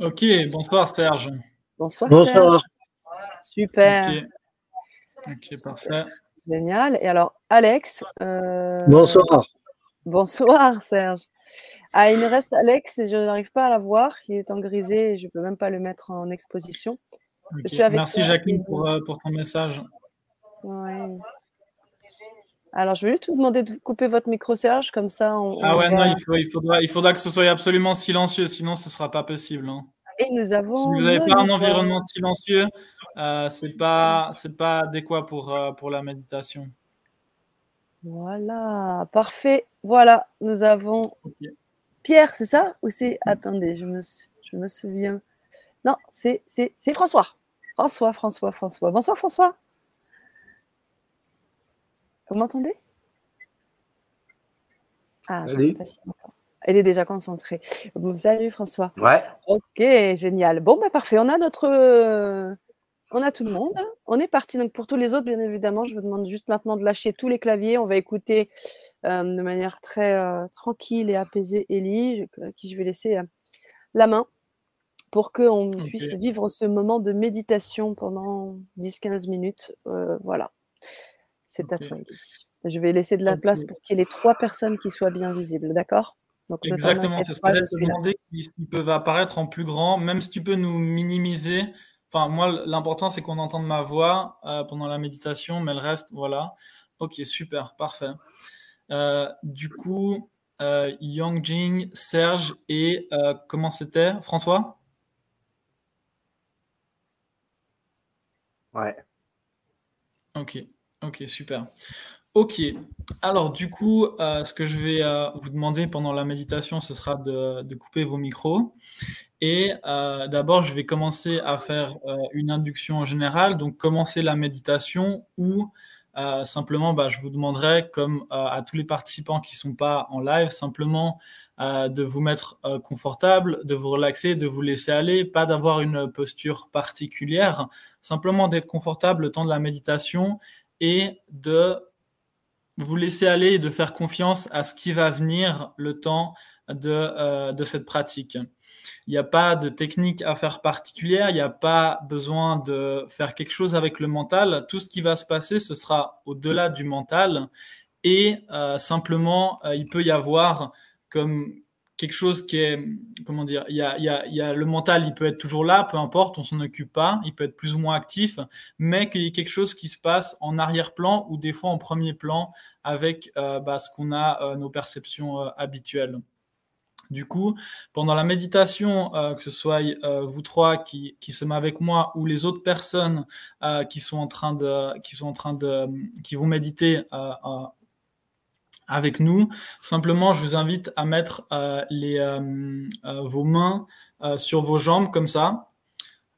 Ok, bonsoir Serge. Bonsoir. Bonsoir. Super. Ok, parfait. Génial. Et alors, Alex. Euh, bonsoir. Bonsoir, Serge. Ah, il me reste Alex et je n'arrive pas à la voir. Il est en grisé et je ne peux même pas le mettre en exposition. Merci, Jacqueline, pour, euh, pour, ton message. Ouais. Alors, je vais juste vous demander de couper votre micro, Serge, comme ça. On, ah ouais, non, il, il, faudra, il faudra que ce soit absolument silencieux, sinon ce ne sera pas possible. Hein. Et nous avons. Si vous n'avez pas un environnement silencieux, euh, ce n'est pas, pas adéquat pour, euh, pour la méditation. Voilà, parfait. Voilà, nous avons Pierre, c'est ça? Ou c'est. Attendez, je me, je me souviens. Non, c'est François. François, François, François. Bonsoir, François. Vous m'entendez? Ah, je ne sais pas si elle est déjà concentrée. salut François. Ouais. Ok, génial. Bon, bah parfait. On a notre, euh, on a tout le monde. On est parti. Donc pour tous les autres, bien évidemment, je vous demande juste maintenant de lâcher tous les claviers. On va écouter euh, de manière très euh, tranquille et apaisée Ellie, à qui je vais laisser la main pour qu'on puisse vivre ce moment de méditation pendant 10-15 minutes. voilà. C'est à toi, Ellie. Je vais laisser de la place pour qu'il y ait les trois personnes qui soient bien visibles, d'accord? Exactement, c'est ce que je te demander s'ils peuvent apparaître en plus grand, même si tu peux nous minimiser. Enfin, moi, l'important, c'est qu'on entende ma voix euh, pendant la méditation, mais le reste, voilà. Ok, super, parfait. Euh, du coup, euh, Yongjing, Serge et euh, comment c'était? François? Ouais. Ok, ok, super. Ok, alors du coup, euh, ce que je vais euh, vous demander pendant la méditation, ce sera de, couper vos micros. Et euh, d'abord, je vais commencer à faire une induction générale, donc commencer la méditation ou simplement, bah, je vous demanderai, comme à tous les participants qui ne sont pas en live, simplement de vous mettre confortable, de vous relaxer, de vous laisser aller, pas d'avoir une posture particulière, simplement d'être confortable le temps de la méditation et de vous laisser aller et de faire confiance à ce qui va venir le temps de, euh, de cette pratique. Il n'y a pas de technique à faire particulière, il n'y a pas besoin de faire quelque chose avec le mental. Tout ce qui va se passer, ce sera au-delà du mental. Et euh, simplement, euh, il peut y avoir comme quelque chose qui est, comment dire, il y a, le mental, il peut être toujours là, peu importe, on s'en occupe pas, il peut être plus ou moins actif, mais qu'il y ait quelque chose qui se passe en arrière-plan ou des fois en premier plan avec euh, bah, ce qu'on a, euh, nos perceptions euh, habituelles. Du coup, pendant la méditation, que ce soit vous trois qui, qui sommes avec moi ou les autres personnes qui sont en train de, qui sont en train de, qui vont méditer avec nous. Simplement, je vous invite à mettre euh, les, euh, euh, vos mains sur vos jambes comme ça.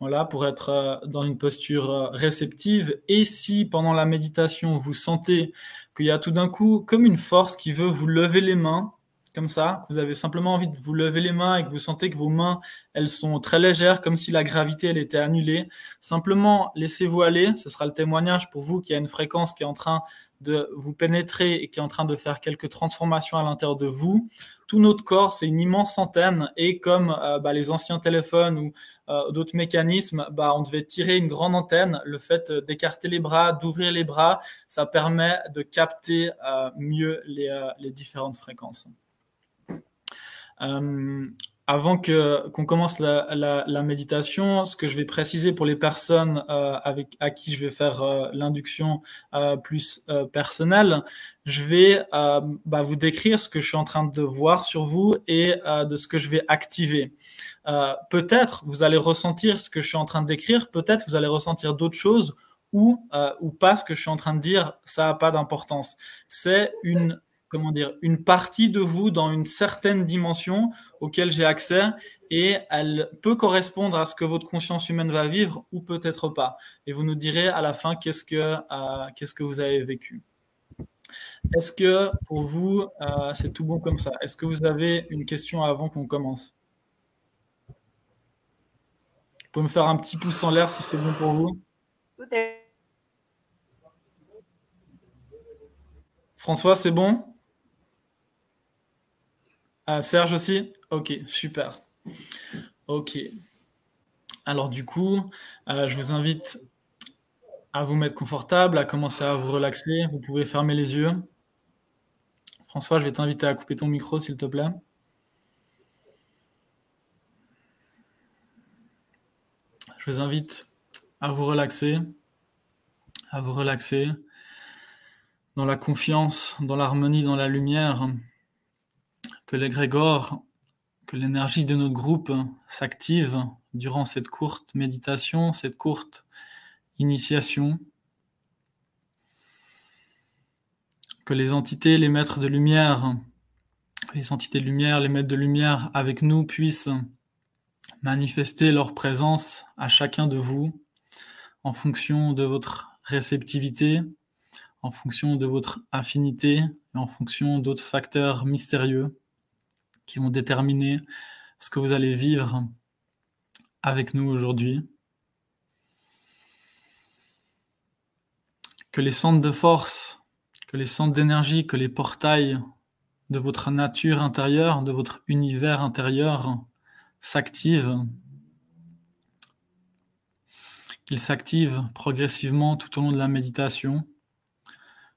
Voilà, pour être dans une posture réceptive. Et si pendant la méditation, vous sentez qu'il y a tout d'un coup comme une force qui veut vous lever les mains, comme ça, vous avez simplement envie de vous lever les mains et que vous sentez que vos mains, elles sont très légères, comme si la gravité, elle était annulée. Simplement, laissez-vous aller. Ce sera le témoignage pour vous qu'il y a une fréquence qui est en train de vous pénétrer et qui est en train de faire quelques transformations à l'intérieur de vous. Tout notre corps, c'est une immense antenne et comme euh, bah, les anciens téléphones ou euh, d'autres mécanismes, bah, on devait tirer une grande antenne. Le fait d'écarter les bras, d'ouvrir les bras, ça permet de capter euh, mieux les, différentes fréquences avant que qu'on commence la, la, la, méditation, ce que je vais préciser pour les personnes euh, avec à qui je vais faire euh, l'induction euh, plus euh, personnelle, je vais euh, bah, vous décrire ce que je suis en train de voir sur vous et de ce que je vais activer. peut-être vous allez ressentir ce que je suis en train de décrire, peut-être vous allez ressentir d'autres choses ou ou pas ce que je suis en train de dire, ça a pas d'importance. C'est une comment dire, une partie de vous dans une certaine dimension auquel j'ai accès et elle peut correspondre à ce que votre conscience humaine va vivre ou peut-être pas. Et vous nous direz à la fin qu'est-ce que, euh, qu'est-ce que vous avez vécu. Est-ce que pour vous, euh, c'est tout bon comme ça? Est-ce que vous avez une question avant qu'on commence? Vous pouvez me faire un petit pouce en l'air si c'est bon pour vous Tout est. François, c'est bon? Ah, Serge aussi? Ok, super. Ok. Alors du coup, euh, je vous invite à vous mettre confortable, à commencer à vous relaxer. Vous pouvez fermer les yeux. François, je vais t'inviter à couper ton micro, s'il te plaît. Je vous invite à vous relaxer, à vous relaxer dans la confiance, dans l'harmonie, dans la lumière que l'égrégore, que l'énergie de notre groupe s'active durant cette courte méditation, cette courte initiation, que les entités, les maîtres de lumière, les entités de lumière, les maîtres de lumière avec nous puissent manifester leur présence à chacun de vous en fonction de votre réceptivité, en fonction de votre affinité en fonction d'autres facteurs mystérieux qui vont déterminer ce que vous allez vivre avec nous aujourd'hui. Que les centres de force, que les centres d'énergie, que les portails de votre nature intérieure, de votre univers intérieur s'activent, qu'ils s'activent progressivement tout au long de la méditation,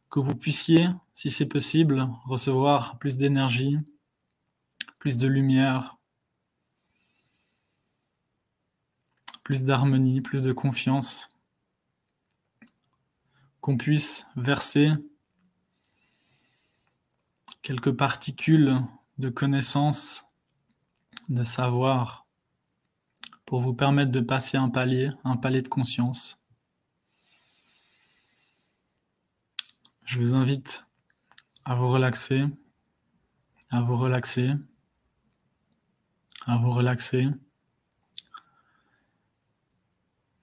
que vous puissiez, si c'est possible, recevoir plus d'énergie, plus de lumière, plus d'harmonie, plus de confiance, qu'on puisse verser quelques particules de connaissance, de savoir, pour vous permettre de passer un palier, un palier de conscience. Je vous invite à vous relaxer, à vous relaxer à vous relaxer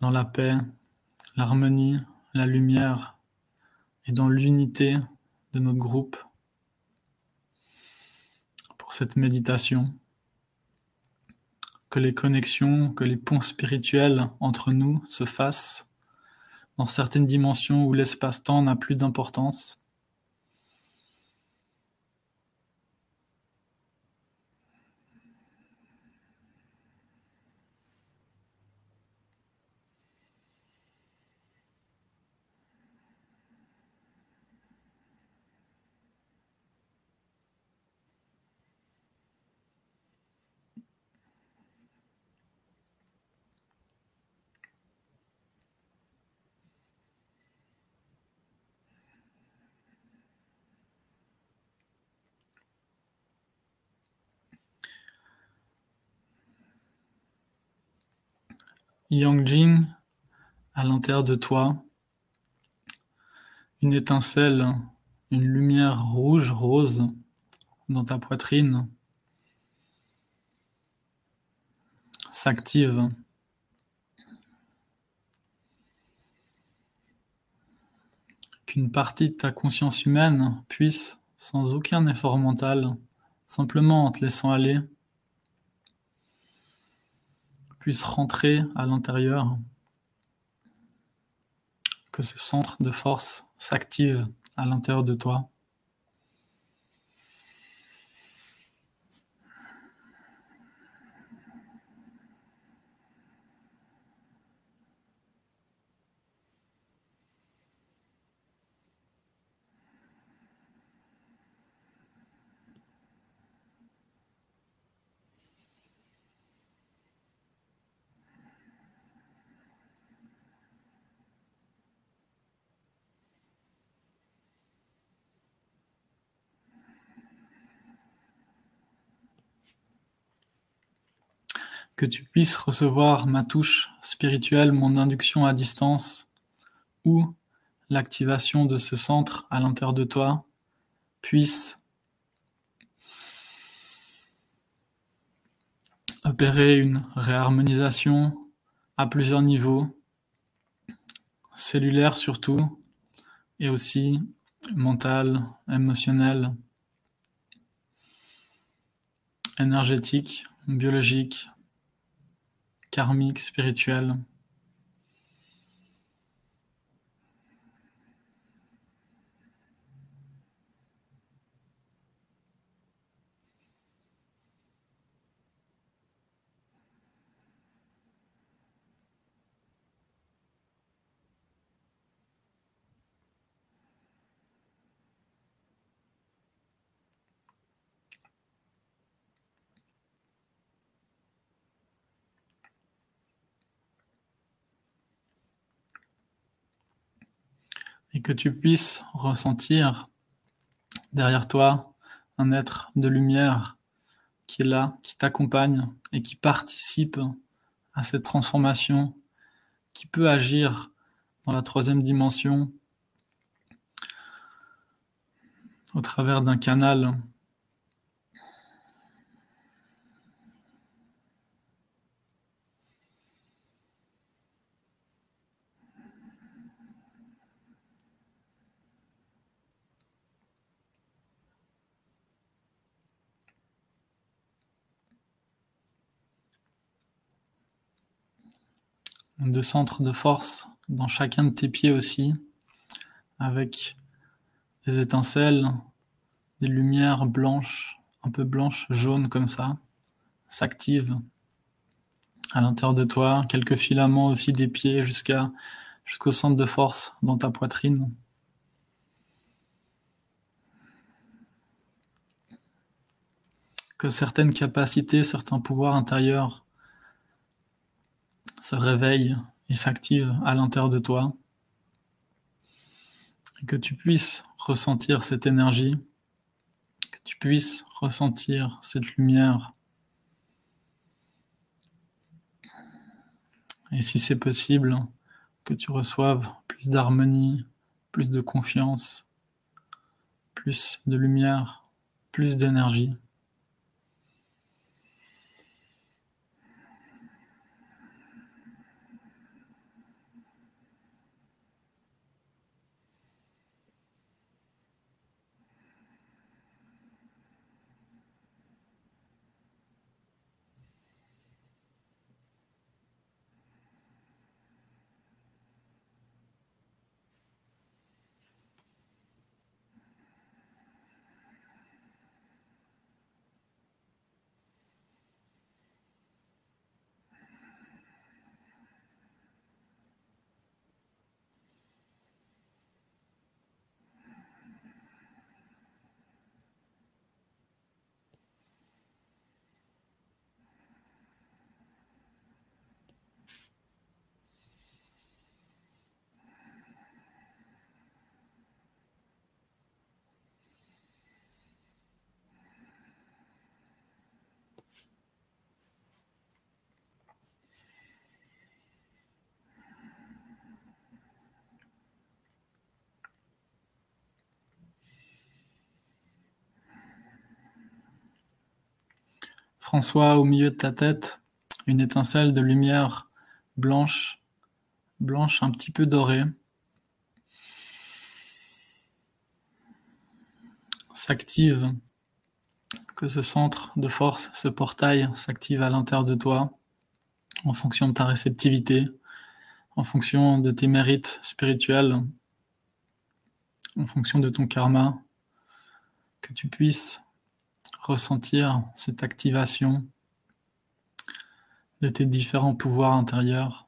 dans la paix, l'harmonie, la lumière et dans l'unité de notre groupe pour cette méditation. Que les connexions, que les ponts spirituels entre nous se fassent dans certaines dimensions où l'espace-temps n'a plus d'importance Yang à l'intérieur de toi, une étincelle, une lumière rouge, rose dans ta poitrine s'active. Qu'une partie de ta conscience humaine puisse, sans aucun effort mental, simplement en te laissant aller, puisse rentrer à l'intérieur, que ce centre de force s'active à l'intérieur de toi. Que tu puisses recevoir ma touche spirituelle, mon induction à distance, ou l'activation de ce centre à l'intérieur de toi puisse opérer une réharmonisation à plusieurs niveaux, cellulaire surtout, et aussi mental, émotionnel, énergétique, biologique, karmique, spirituel. Que tu puisses ressentir derrière toi un être de lumière qui est là, qui t'accompagne et qui participe à cette transformation, qui peut agir dans la troisième dimension au travers d'un canal de centres de force dans chacun de tes pieds aussi, avec des étincelles, des lumières blanches, un peu blanches, jaunes comme ça, s'activent à l'intérieur de toi, quelques filaments aussi des pieds jusqu'à jusqu'au centre de force dans ta poitrine. Que certaines capacités, certains pouvoirs intérieurs se réveille et s'active à l'intérieur de toi. Et que tu puisses ressentir cette énergie, que tu puisses ressentir cette lumière. Et si c'est possible, que tu reçoives plus d'harmonie, plus de confiance, plus de lumière, plus d'énergie. François, au milieu de ta tête, une étincelle de lumière blanche, blanche un petit peu dorée, s'active, que ce centre de force, ce portail s'active à l'intérieur de toi, en fonction de ta réceptivité, en fonction de tes mérites spirituels, en fonction de ton karma, que tu puisses ressentir cette activation de tes différents pouvoirs intérieurs,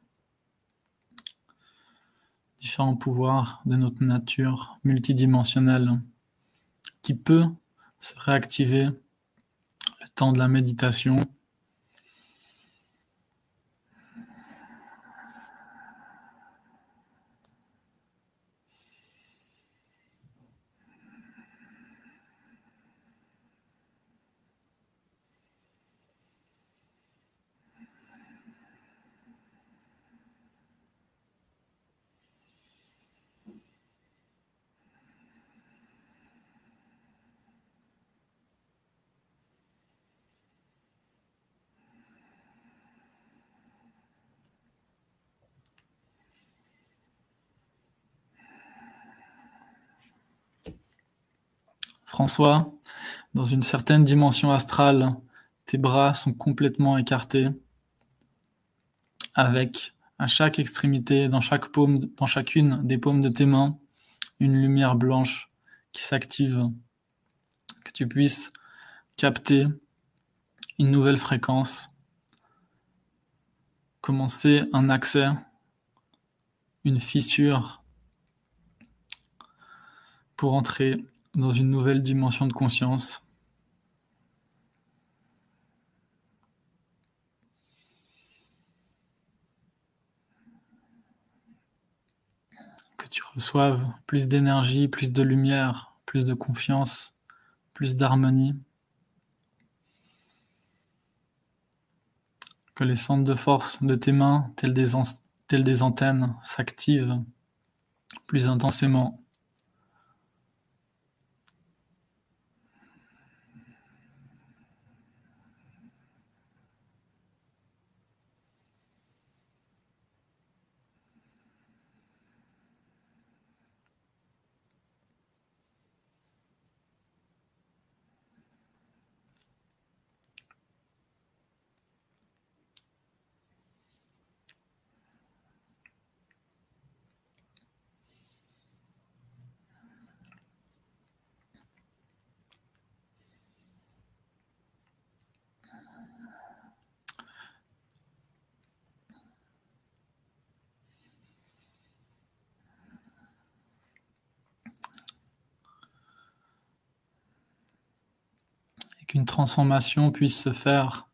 différents pouvoirs de notre nature multidimensionnelle qui peut se réactiver le temps de la méditation François, dans une certaine dimension astrale, tes bras sont complètement écartés, avec à chaque extrémité, dans chaque paume, dans chacune des paumes de tes mains, une lumière blanche qui s'active, que tu puisses capter une nouvelle fréquence, commencer un accès, une fissure pour entrer dans une nouvelle dimension de conscience. Que tu reçoives plus d'énergie, plus de lumière, plus de confiance, plus d'harmonie. Que les centres de force de tes mains, tels des, des antennes, s'activent plus intensément. Qu'une transformation puisse se faire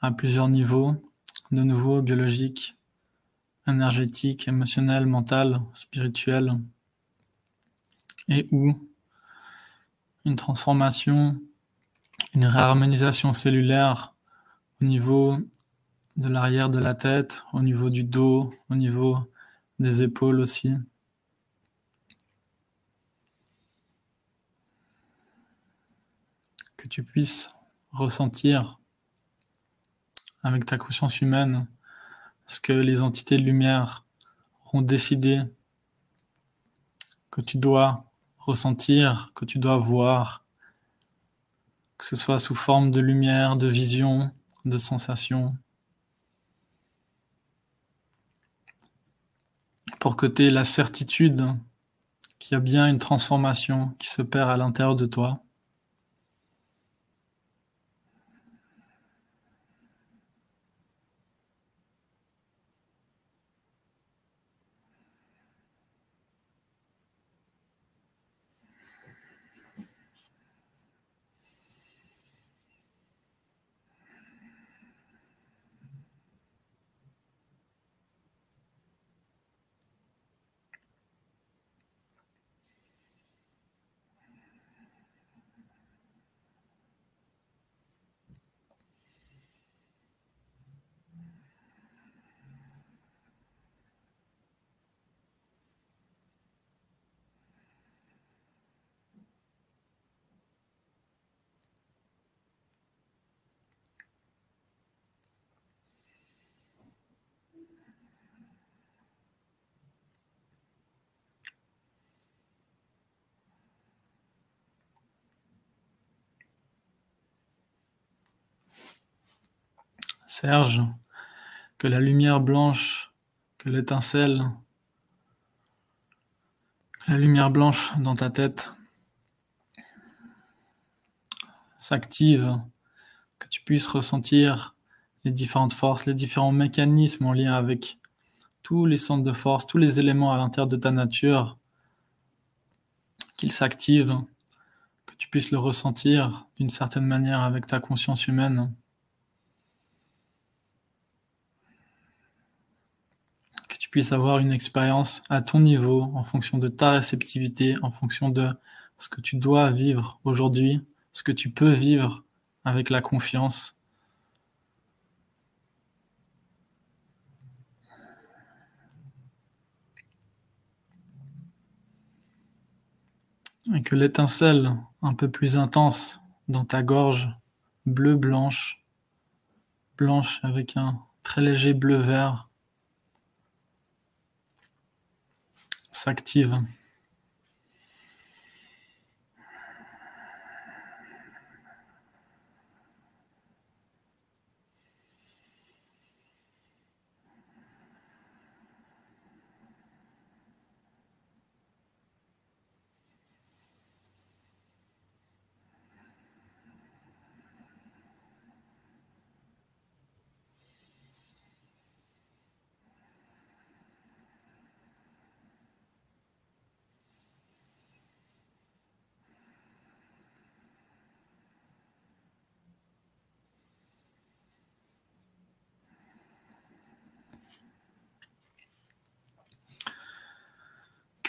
à plusieurs niveaux, de nouveau biologique, énergétique, émotionnel, mental, spirituel, et où une transformation, une réharmonisation cellulaire au niveau de l'arrière de la tête, au niveau du dos, au niveau des épaules aussi. que tu puisses ressentir avec ta conscience humaine ce que les entités de lumière ont décidé que tu dois ressentir, que tu dois voir, que ce soit sous forme de lumière, de vision, de sensation, pour que tu aies la certitude qu'il y a bien une transformation qui se perd à l'intérieur de toi. Serge, que la lumière blanche, que l'étincelle, La lumière blanche dans ta tête s'active, que tu puisses ressentir les différentes forces, les différents mécanismes en lien avec tous les centres de force, tous les éléments à l'intérieur de ta nature, qu'ils s'activent, que tu puisses le ressentir d'une certaine manière avec ta conscience humaine. Que tu puisses avoir une expérience à ton niveau, en fonction de ta réceptivité, en fonction de ce que tu dois vivre aujourd'hui, ce que tu peux vivre avec la confiance. Et que l'étincelle un peu plus intense dans ta gorge, bleu-blanche, blanche avec un très léger bleu-vert, s'active.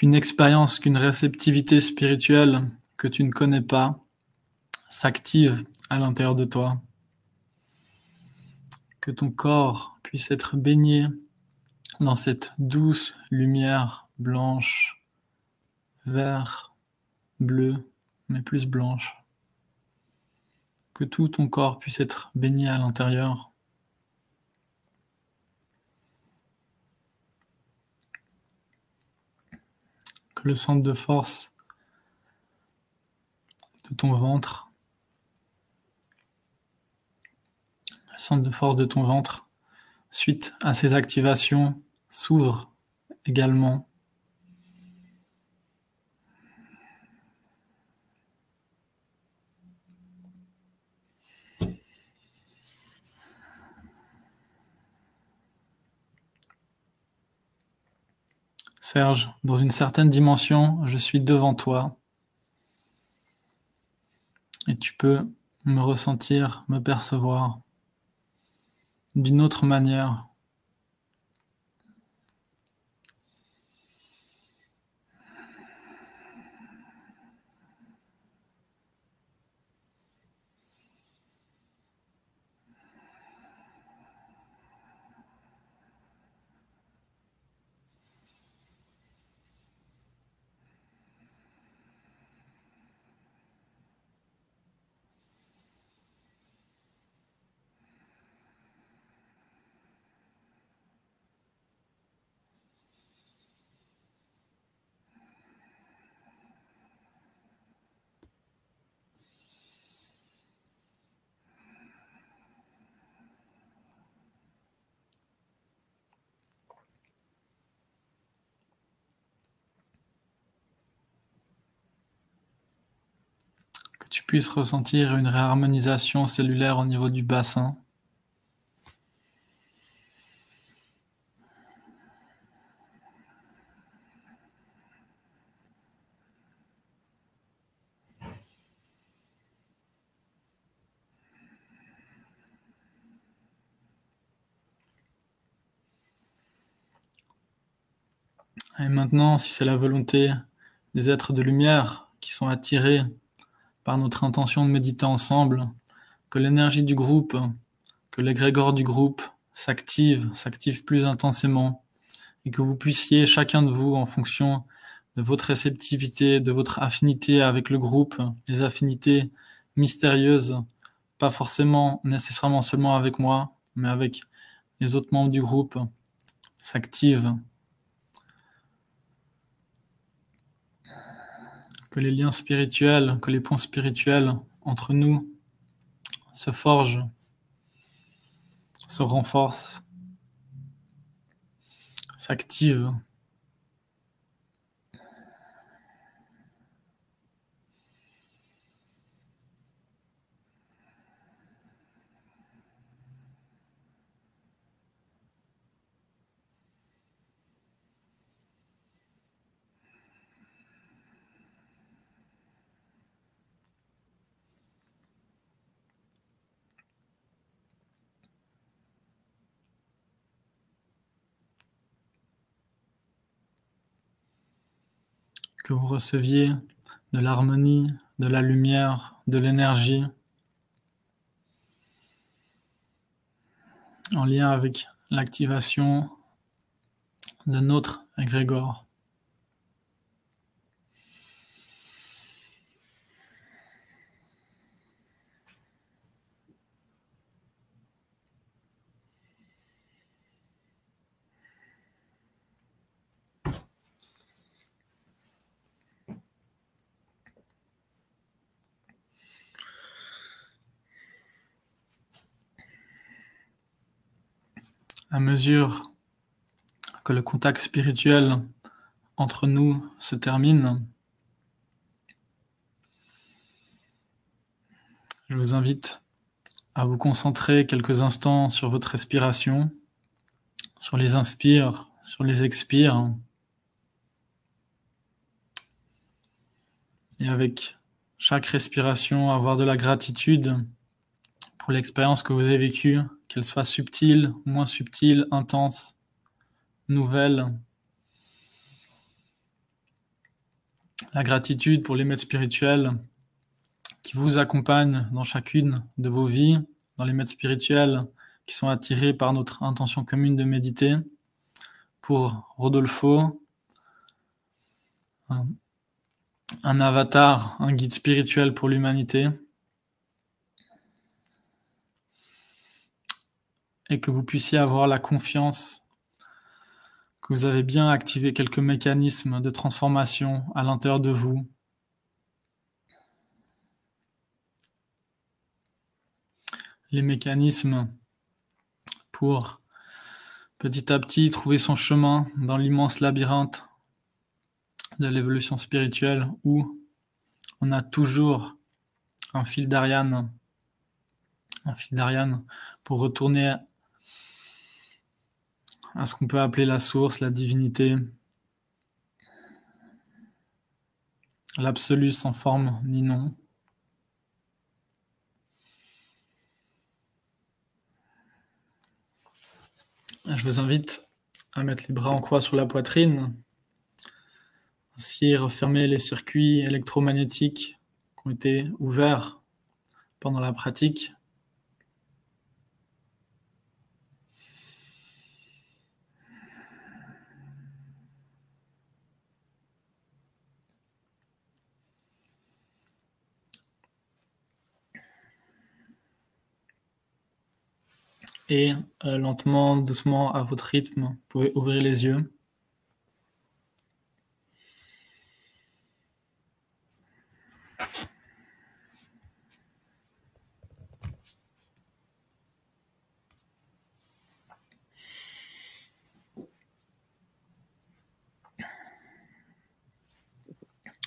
Qu'une expérience, qu'une réceptivité spirituelle que tu ne connais pas s'active à l'intérieur de toi. Que ton corps puisse être baigné dans cette douce lumière blanche, vert, bleu, mais plus blanche. Que tout ton corps puisse être baigné à l'intérieur le centre de force de ton ventre, le centre de force de ton ventre, suite à ces activations, s'ouvre également Serge, dans une certaine dimension, je suis devant toi. Et tu peux me ressentir, me percevoir d'une autre manière. Tu puisses ressentir une réharmonisation cellulaire au niveau du bassin. Et maintenant, si c'est la volonté des êtres de lumière qui sont attirés par notre intention de méditer ensemble, que l'énergie du groupe, que l'égrégore du groupe s'active, s'active plus intensément, et que vous puissiez, chacun de vous, en fonction de votre réceptivité, de votre affinité avec le groupe, les affinités mystérieuses, pas forcément nécessairement seulement avec moi, mais avec les autres membres du groupe, s'active que les liens spirituels, que les ponts spirituels entre nous se forgent, se renforcent, s'activent. Que vous receviez de l'harmonie, de la lumière, de l'énergie, en lien avec l'activation de notre égrégore. À mesure que le contact spirituel entre nous se termine, je vous invite à vous concentrer quelques instants sur votre respiration, sur les inspires, sur les expires, et avec chaque respiration avoir de la gratitude pour l'expérience que vous avez vécue qu'elle soit subtile, moins subtile, intense, nouvelle. La gratitude pour les maîtres spirituels qui vous accompagnent dans chacune de vos vies, dans les maîtres spirituels qui sont attirés par notre intention commune de méditer. Pour Rodolfo, un avatar, un guide spirituel pour l'humanité. Et que vous puissiez avoir la confiance que vous avez bien activé quelques mécanismes de transformation à l'intérieur de vous. Les mécanismes pour petit à petit trouver son chemin dans l'immense labyrinthe de l'évolution spirituelle où on a toujours un fil d'Ariane, un fil d'Ariane pour retourner à ce qu'on peut appeler la source, la divinité, l'absolu sans forme ni nom. Je vous invite à mettre les bras en croix sur la poitrine, ainsi refermer les circuits électromagnétiques qui ont été ouverts pendant la pratique. Et euh, lentement, doucement, à votre rythme, vous pouvez ouvrir les yeux.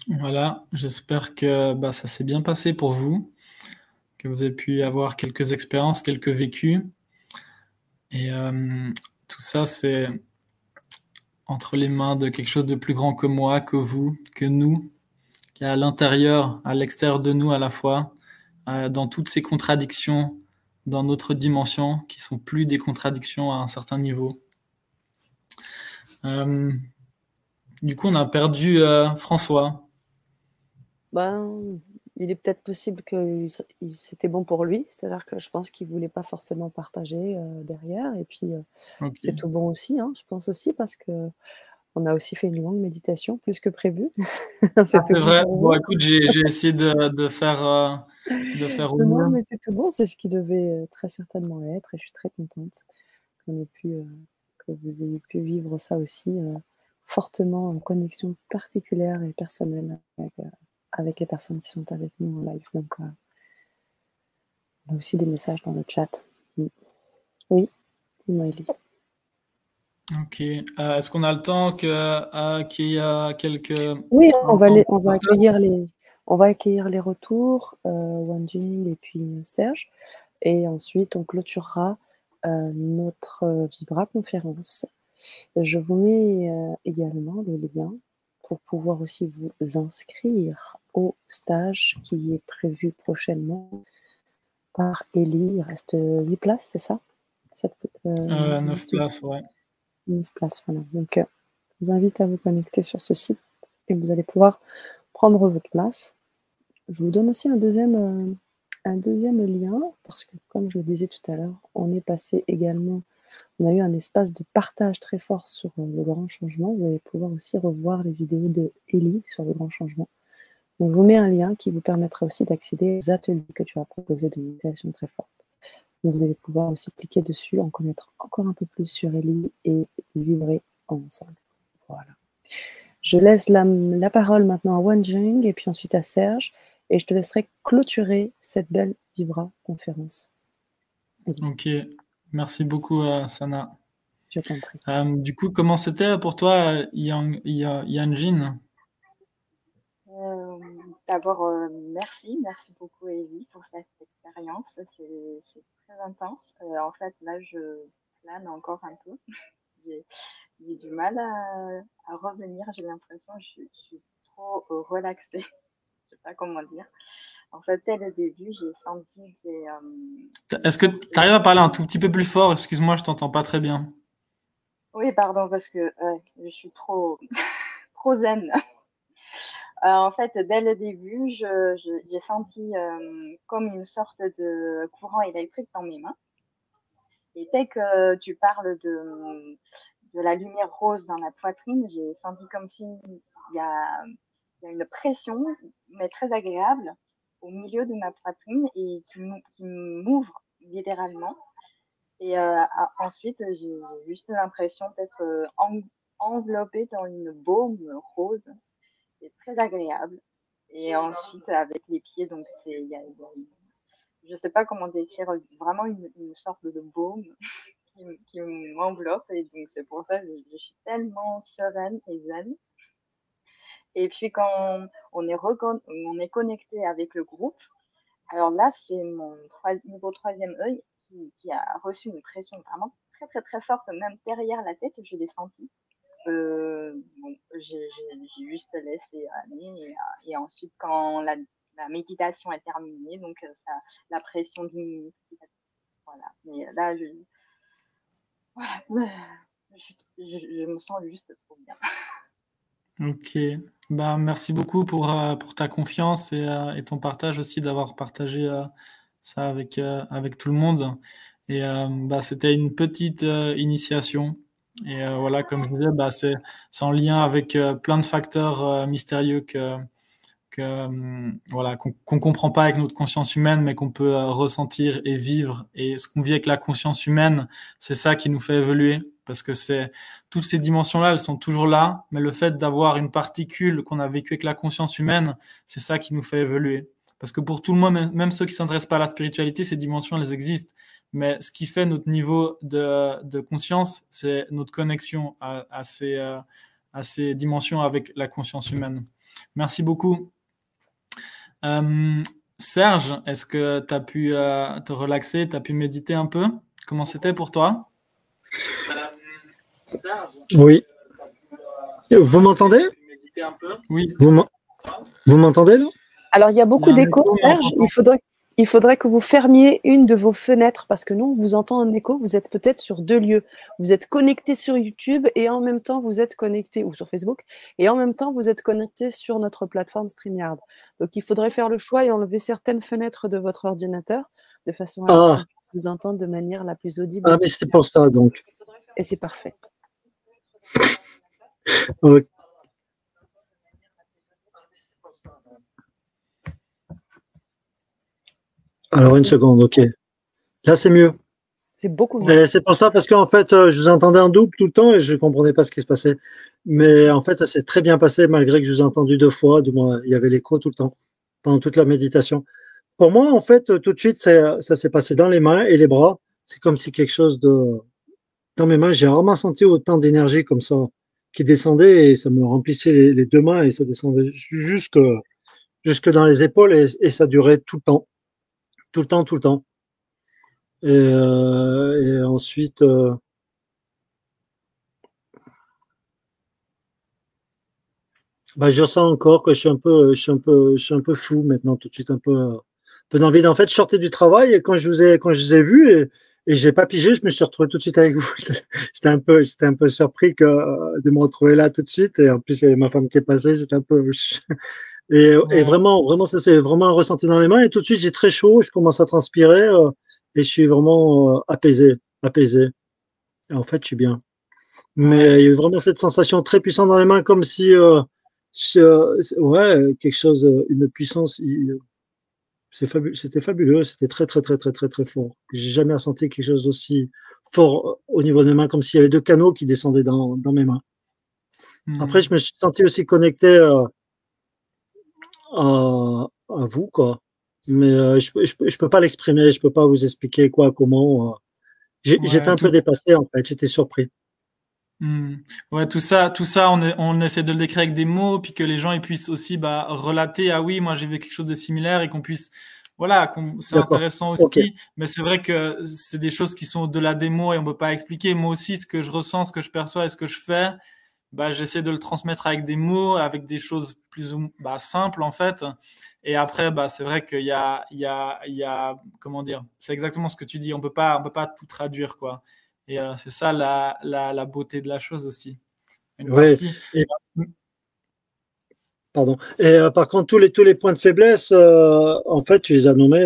Voilà, j'espère que bah, ça s'est bien passé pour vous, que vous avez pu avoir quelques expériences, quelques vécus. Et euh, tout ça, c'est entre les mains de quelque chose de plus grand que moi, que vous, que nous, qui est à l'intérieur, à l'extérieur de nous à la fois, euh, dans toutes ces contradictions, dans notre dimension, qui sont plus des contradictions à un certain niveau. Euh, du coup, on a perdu François. Ben, il est peut-être possible que c'était bon pour lui. C'est-à-dire que je pense qu'il voulait pas forcément partager euh, derrière. Et puis, euh, c'est tout bon aussi, hein, je pense aussi, parce que on a aussi fait une longue méditation, plus que prévu. Ah, c'est vrai. Bon, écoute, j'ai essayé de, de faire, euh, de faire au Non, mais c'est tout bon. C'est ce qui devait très certainement être. Et je suis très contente qu'on ait pu, que vous ayez pu vivre ça aussi fortement en connexion particulière et personnelle avec, avec les personnes qui sont avec nous en live. Donc, euh, on a aussi des messages dans le chat. Oui, dis-moi, Elie. Ok. Euh, est-ce qu'on a le temps euh, qu'il y a quelques. Oui, on va, on va, accueillir, les, on va accueillir les retours, Wanjing et puis Serge. Et ensuite, on clôturera notre Vibra conférence. Je vous mets également le lien pour pouvoir aussi vous inscrire au stage qui est prévu prochainement par Ellie. Il reste 8 places, c'est ça? 7, euh, 9 euh, places, ouais. 9 places, voilà. Donc, euh, je vous invite à vous connecter sur ce site et vous allez pouvoir prendre votre place. Je vous donne aussi un deuxième, euh, un deuxième lien, parce que comme je le disais tout à l'heure, on est passé également, on a eu un espace de partage très fort sur le grand changement. Vous allez pouvoir aussi revoir les vidéos de Ellie sur le grand changement. On vous met un lien qui vous permettra aussi d'accéder aux ateliers que tu as proposés de méditation très forte. vous allez pouvoir aussi cliquer dessus, en connaître encore un peu plus sur Ellie et vibrer ensemble. Voilà. Je laisse la, parole maintenant à Wanjing et puis ensuite à Serge et je te laisserai clôturer cette belle Vibra conférence. Ok, merci beaucoup euh, Sana. Je t'en prie. Euh, du coup, comment c'était pour toi, Yang, Yanjin? euh, D'abord, merci, merci beaucoup Evie pour cette expérience. C'est très intense. en fait, là, je plane encore un peu. j'ai du mal à, revenir. J'ai l'impression que je, suis trop relaxée. je sais pas comment dire. En fait, dès le début, j'ai senti que. Euh, Est-ce que tu arrives à parler un tout petit peu plus fort? Excuse-moi, je t'entends pas très bien. Oui, pardon, parce que je suis trop, trop zen. Euh, en fait, dès le début, j'ai senti euh, comme une sorte de courant électrique dans mes mains. Et dès que tu parles de, de la lumière rose dans la poitrine, j'ai senti comme s'il y a, une pression, mais très agréable, au milieu de ma poitrine et qui, m'ouvre littéralement. Et euh, ensuite, j'ai juste l'impression d'être euh, enveloppée dans une baume rose. C'est très agréable. Et ensuite, avec les pieds, donc c'est, je ne sais pas comment décrire, vraiment une, sorte de baume qui, m'enveloppe. Et donc, c'est pour ça que je, suis tellement sereine et zen. Et puis, quand on est, on est connecté avec le groupe, alors là, c'est mon niveau troisième œil qui, a reçu une pression vraiment très, très, très forte, même derrière la tête, je l'ai senti. Euh, j'ai juste laissé aller. Et, ensuite, quand la, méditation est terminée, donc ça, la pression diminue. Voilà. Mais là, je, voilà. Je, me sens juste trop bien. Ok. Bah, merci beaucoup pour, euh, pour ta confiance et, euh, ton partage aussi, d'avoir partagé euh, ça avec, avec tout le monde. Et bah, c'était une petite initiation. Et voilà, comme je disais, bah, c'est en lien avec plein de facteurs mystérieux que, que voilà qu'on ne comprend pas avec notre conscience humaine, mais qu'on peut ressentir et vivre. Et ce qu'on vit avec la conscience humaine, c'est ça qui nous fait évoluer, parce que toutes ces dimensions-là, elles sont toujours là, mais le fait d'avoir une particule qu'on a vécue avec la conscience humaine, c'est ça qui nous fait évoluer. Parce que pour tout le monde, même ceux qui ne s'intéressent pas à la spiritualité, ces dimensions, elles existent. Mais ce qui fait notre niveau de, de conscience, c'est notre connexion à, à, ces, à ces dimensions avec la conscience humaine. Merci beaucoup. Euh, Serge, est-ce que tu as pu euh, te relaxer, tu as pu méditer un peu? Comment c'était pour toi? Oui. Vous m'entendez? Oui. Vous m'entendez là? Alors, il y a beaucoup d'écho, Serge. Il faudrait, il faudrait que vous fermiez une de vos fenêtres parce que nous, on vous entend en écho. Vous êtes peut-être sur deux lieux. Vous êtes connecté sur YouTube et en même temps, vous êtes connecté, ou sur Facebook, et en même temps, vous êtes connecté sur notre plateforme StreamYard. Donc, il faudrait faire le choix et enlever certaines fenêtres de votre ordinateur de façon à ah. vous entendre de manière la plus audible. Ah, mais c'était pour ça, donc. Et c'est parfait. Alors, une seconde, ok. Là, c'est mieux. C'est beaucoup mieux. C'est pour ça, parce qu'en fait, euh, je vous entendais en double tout le temps et je ne comprenais pas ce qui se passait. Mais en fait, ça s'est très bien passé, malgré que je vous ai entendu deux fois. Du moins, il y avait l'écho tout le temps, pendant toute la méditation. Pour moi, en fait, tout de suite, ça, s'est passé dans les mains et les bras. C'est comme si quelque chose de. Dans mes mains, j'ai rarement senti autant d'énergie comme ça qui descendait et ça me remplissait les, deux mains et ça descendait jusque, jusque dans les épaules et ça durait tout le temps tout le temps, tout le temps. Et, euh, ensuite, euh, bah, je sens encore que je suis un peu, je suis un peu, je suis un peu fou maintenant, tout de suite, un peu, un peu vide. En fait, je sortais du travail et quand je vous ai, quand je vous ai vu, et, et j'ai pas pigé, je me suis retrouvé tout de suite avec vous. j'étais un peu, j'étais un peu surpris que, de me retrouver là tout de suite. Et en plus, il y avait ma femme qui est passée, c'était un peu. Et, et, vraiment, vraiment, ça c'est vraiment un ressenti dans les mains. Et tout de suite, j'ai très chaud, je commence à transpirer euh, et je suis vraiment euh, apaisé, apaisé. Et en fait, je suis bien. Mais il y a eu vraiment cette sensation très puissante dans les mains, comme si, euh, ouais, quelque chose, une puissance c'était fabuleux, c'était très, très, très, très, très, très fort. J'ai jamais ressenti quelque chose d'aussi fort au niveau de mes mains, comme s'il y avait deux canaux qui descendaient dans, mes mains. Après, je me suis senti aussi connecté euh, à, vous, quoi. Mais euh, je, je, peux pas l'exprimer, je peux pas vous expliquer quoi, comment. J'étais un peu dépassé, en fait, j'étais surpris. Mmh. Ouais, tout ça, tout ça, on, on, essaie de le décrire avec des mots, puis que les gens ils puissent aussi bah, relater. Ah oui, moi j'ai vu quelque chose de similaire et qu'on puisse, voilà, c'est intéressant aussi. Mais c'est vrai que c'est des choses qui sont au-delà des mots et on peut pas expliquer. Moi aussi, ce que je ressens, ce que je perçois et ce que je fais, bah, j'essaie de le transmettre avec des mots, avec des choses plus ou bah, simples en fait. Et après, bah, c'est vrai qu'il y a, il y a, il y a, comment dire, c'est exactement ce que tu dis. On peut pas, on peut pas tout traduire quoi. Et euh, c'est ça la, la, la, beauté de la chose aussi. oui. Pardon. Et euh, par contre, tous les, tous les points de faiblesse, euh, en fait, tu les as nommés.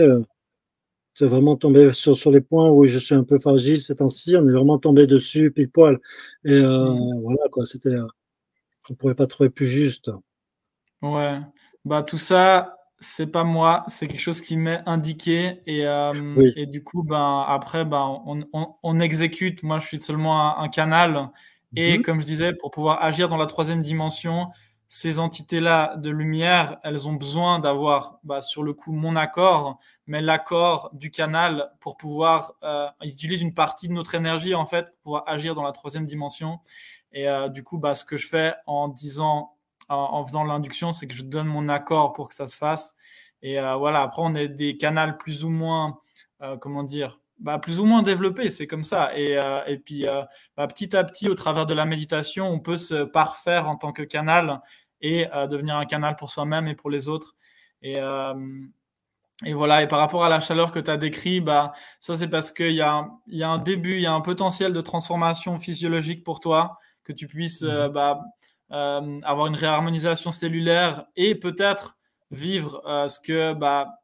C'est vraiment tombé sur, sur les points où je suis un peu fragile ces temps-ci. On est vraiment tombé dessus, pile poil. Et mmh. voilà, quoi. C'était. on ne pourrait pas trouver plus juste. Ouais. Bah, tout ça, c'est pas moi, c'est quelque chose qui m'est indiqué et, euh, et, du coup, ben après, ben on, on, on, exécute. Moi, je suis seulement un, canal et mhm. comme je disais, pour pouvoir agir dans la troisième dimension, ces entités-là de lumière, elles ont besoin d'avoir, bah, sur le coup, mon accord, mais l'accord du canal pour pouvoir, euh, ils utilisent une partie de notre énergie en fait pour agir dans la troisième dimension. Et euh, du coup, bah, ce que je fais en disant en, faisant l'induction, c'est que je donne mon accord pour que ça se fasse. Et euh, voilà, après, on est des canaux plus ou moins, euh, comment dire, bah, plus ou moins développés, c'est comme ça. Et, et puis, bah, petit à petit, au travers de la méditation, on peut se parfaire en tant que canal et devenir un canal pour soi-même et pour les autres. Et, et voilà, et par rapport à la chaleur que tu as décrit, bah, ça c'est parce qu'il y a, y a un début, il y a un potentiel de transformation physiologique pour toi, que tu puisses mmh bah, euh, avoir une réharmonisation cellulaire et peut-être vivre euh, ce que bah,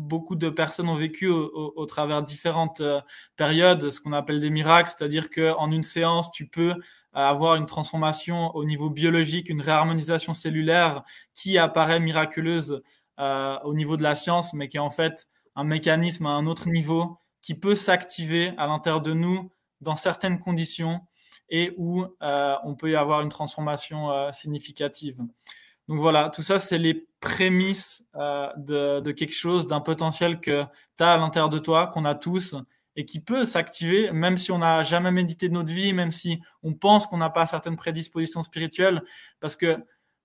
beaucoup de personnes ont vécu au, travers différentes euh, périodes, ce qu'on appelle des miracles, c'est-à-dire qu'en une séance, tu peux avoir une transformation au niveau biologique, une réharmonisation cellulaire qui apparaît miraculeuse au niveau de la science, mais qui est en fait un mécanisme à un autre niveau qui peut s'activer à l'intérieur de nous dans certaines conditions et où euh, on peut y avoir une transformation euh, significative. Donc voilà, tout ça, c'est les prémices euh, de, quelque chose, d'un potentiel que tu as à l'intérieur de toi, qu'on a tous, et qui peut s'activer, même si on n'a jamais médité de notre vie, même si on pense qu'on n'a pas certaines prédispositions spirituelles, parce que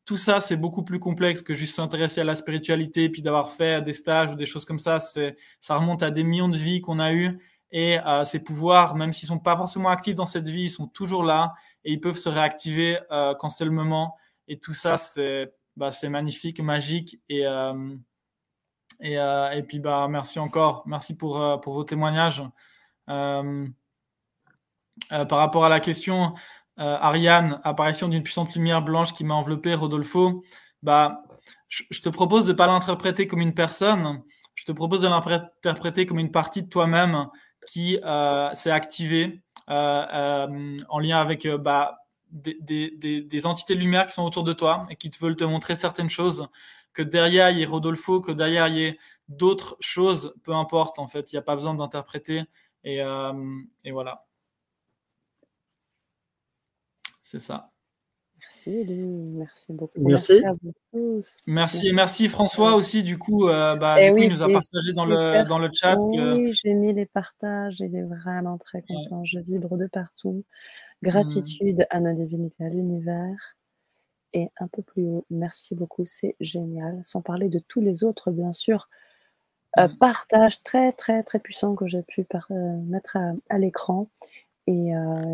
tout ça, c'est beaucoup plus complexe que juste s'intéresser à la spiritualité, puis d'avoir fait des stages ou des choses comme ça. C'est, ça remonte à des millions de vies qu'on a eues et euh, ces pouvoirs, même s'ils sont pas forcément actifs dans cette vie, ils sont toujours là et ils peuvent se réactiver euh, quand c'est le moment. Et tout ça, c'est bah, magnifique, magique. Et, euh, et, et, puis, bah, merci encore. Merci pour, pour vos témoignages. par rapport à la question, Ariane, apparition d'une puissante lumière blanche qui m'a enveloppé, Rodolfo, bah, je, je te propose de ne pas l'interpréter comme une personne, je te propose de l'interpréter comme une partie de toi-même qui euh, s'est activé euh, euh, en lien avec bah, des, des, des, entités de lumière qui sont autour de toi et qui te veulent te montrer certaines choses, que derrière il y ait Rodolfo, que derrière il y ait d'autres choses, peu importe en fait, il n'y a pas besoin d'interpréter et, et voilà. C'est ça. Merci, beaucoup. Merci. à vous tous. Merci, merci François aussi. Du coup, euh, bah, eh il nous a partagé dans le, dans le chat. Oui, j'ai mis les partages. Il est vraiment très content. Je vibre de partout. Gratitude hmm. à nos divinités, à l'univers. Et un peu plus haut, merci beaucoup. C'est génial. Sans parler de tous les autres, bien sûr. Euh, hmm. partage très, très, très puissant que j'ai pu euh, mettre à, l'écran. Et,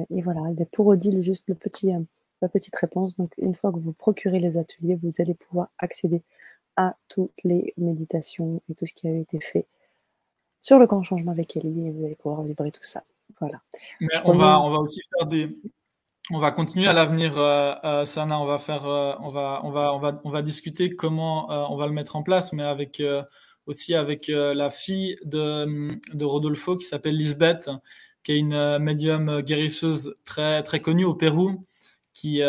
et, voilà, pour Odile, juste le petit ma petite réponse. Donc, une fois que vous procurez les ateliers, vous allez pouvoir accéder à toutes les méditations et tout ce qui a été fait sur le grand changement avec Ellie et vous allez pouvoir vibrer tout ça. Voilà. Mais on va, on va aussi faire des, on va continuer à l'avenir, euh, euh, Sana. On va faire, euh, on va, on va, on va, on va discuter comment on va le mettre en place, mais avec aussi avec la fille de, de Rodolfo qui s'appelle Lisbeth, qui est une médium guérisseuse très très connue au Pérou, qui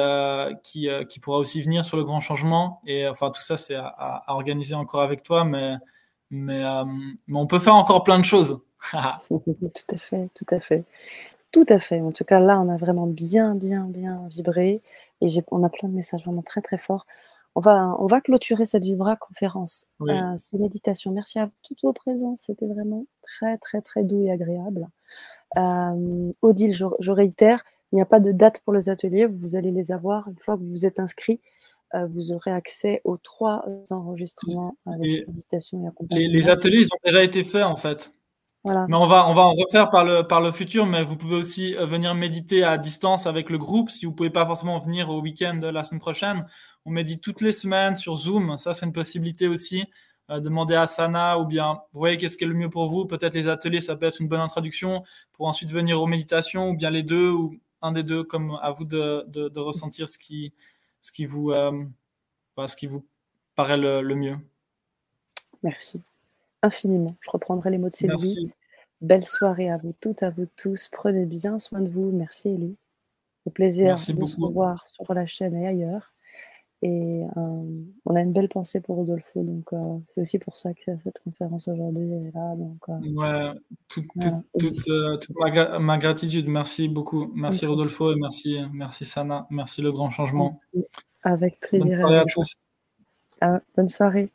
qui, qui pourra aussi venir sur le grand changement. Et enfin tout ça c'est à, à, organiser encore avec toi, mais mais, mais on peut faire encore plein de choses. tout à fait, tout à fait. Tout à fait. En tout cas, là, on a vraiment bien, bien, bien vibré et on a plein de messages vraiment très, très forts. On va, on va clôturer cette Vibra conférence, oui. euh, ces méditations. Merci à toutes vos présences. C'était vraiment très, très, très doux et agréable. Euh, Odile, je, je, réitère, il n'y a pas de date pour les ateliers. Vous allez les avoir une fois que vous vous êtes inscrit. Euh, vous aurez accès aux trois enregistrements avec méditation et accompagnement. Les, les ateliers, ils ont déjà été faits en fait. Mais on va, on va en refaire par le, par le futur, mais vous pouvez aussi euh, venir méditer à distance avec le groupe. Si vous pouvez pas forcément venir au week-end la semaine prochaine, on médite toutes les semaines sur Zoom. Ça, c'est une possibilité aussi. Euh, demander à Sana ou bien, vous voyez, qu'est-ce qui est le mieux pour vous? Peut-être les ateliers, ça peut être une bonne introduction pour ensuite venir aux méditations ou bien les deux ou un des deux, comme à vous de, de, de ressentir ce qui, ce qui vous, euh, ce qui vous paraît le, le mieux. Merci infiniment. Je reprendrai les mots de Sylvie. Belle soirée à vous toutes, à vous tous. Prenez bien soin de vous. Merci Elie. Au plaisir Merci de beaucoup. se revoir sur la chaîne et ailleurs. Et euh, on a une belle pensée pour Rodolfo, donc euh, c'est aussi pour ça que cette conférence aujourd'hui est là. Donc, euh, ouais, toute, voilà. ma, ma, gratitude. Merci beaucoup. Merci okay. Rodolfo et merci, merci Sana. Merci le grand changement. Avec plaisir. Bonne soirée à tous. Ah, bonne soirée.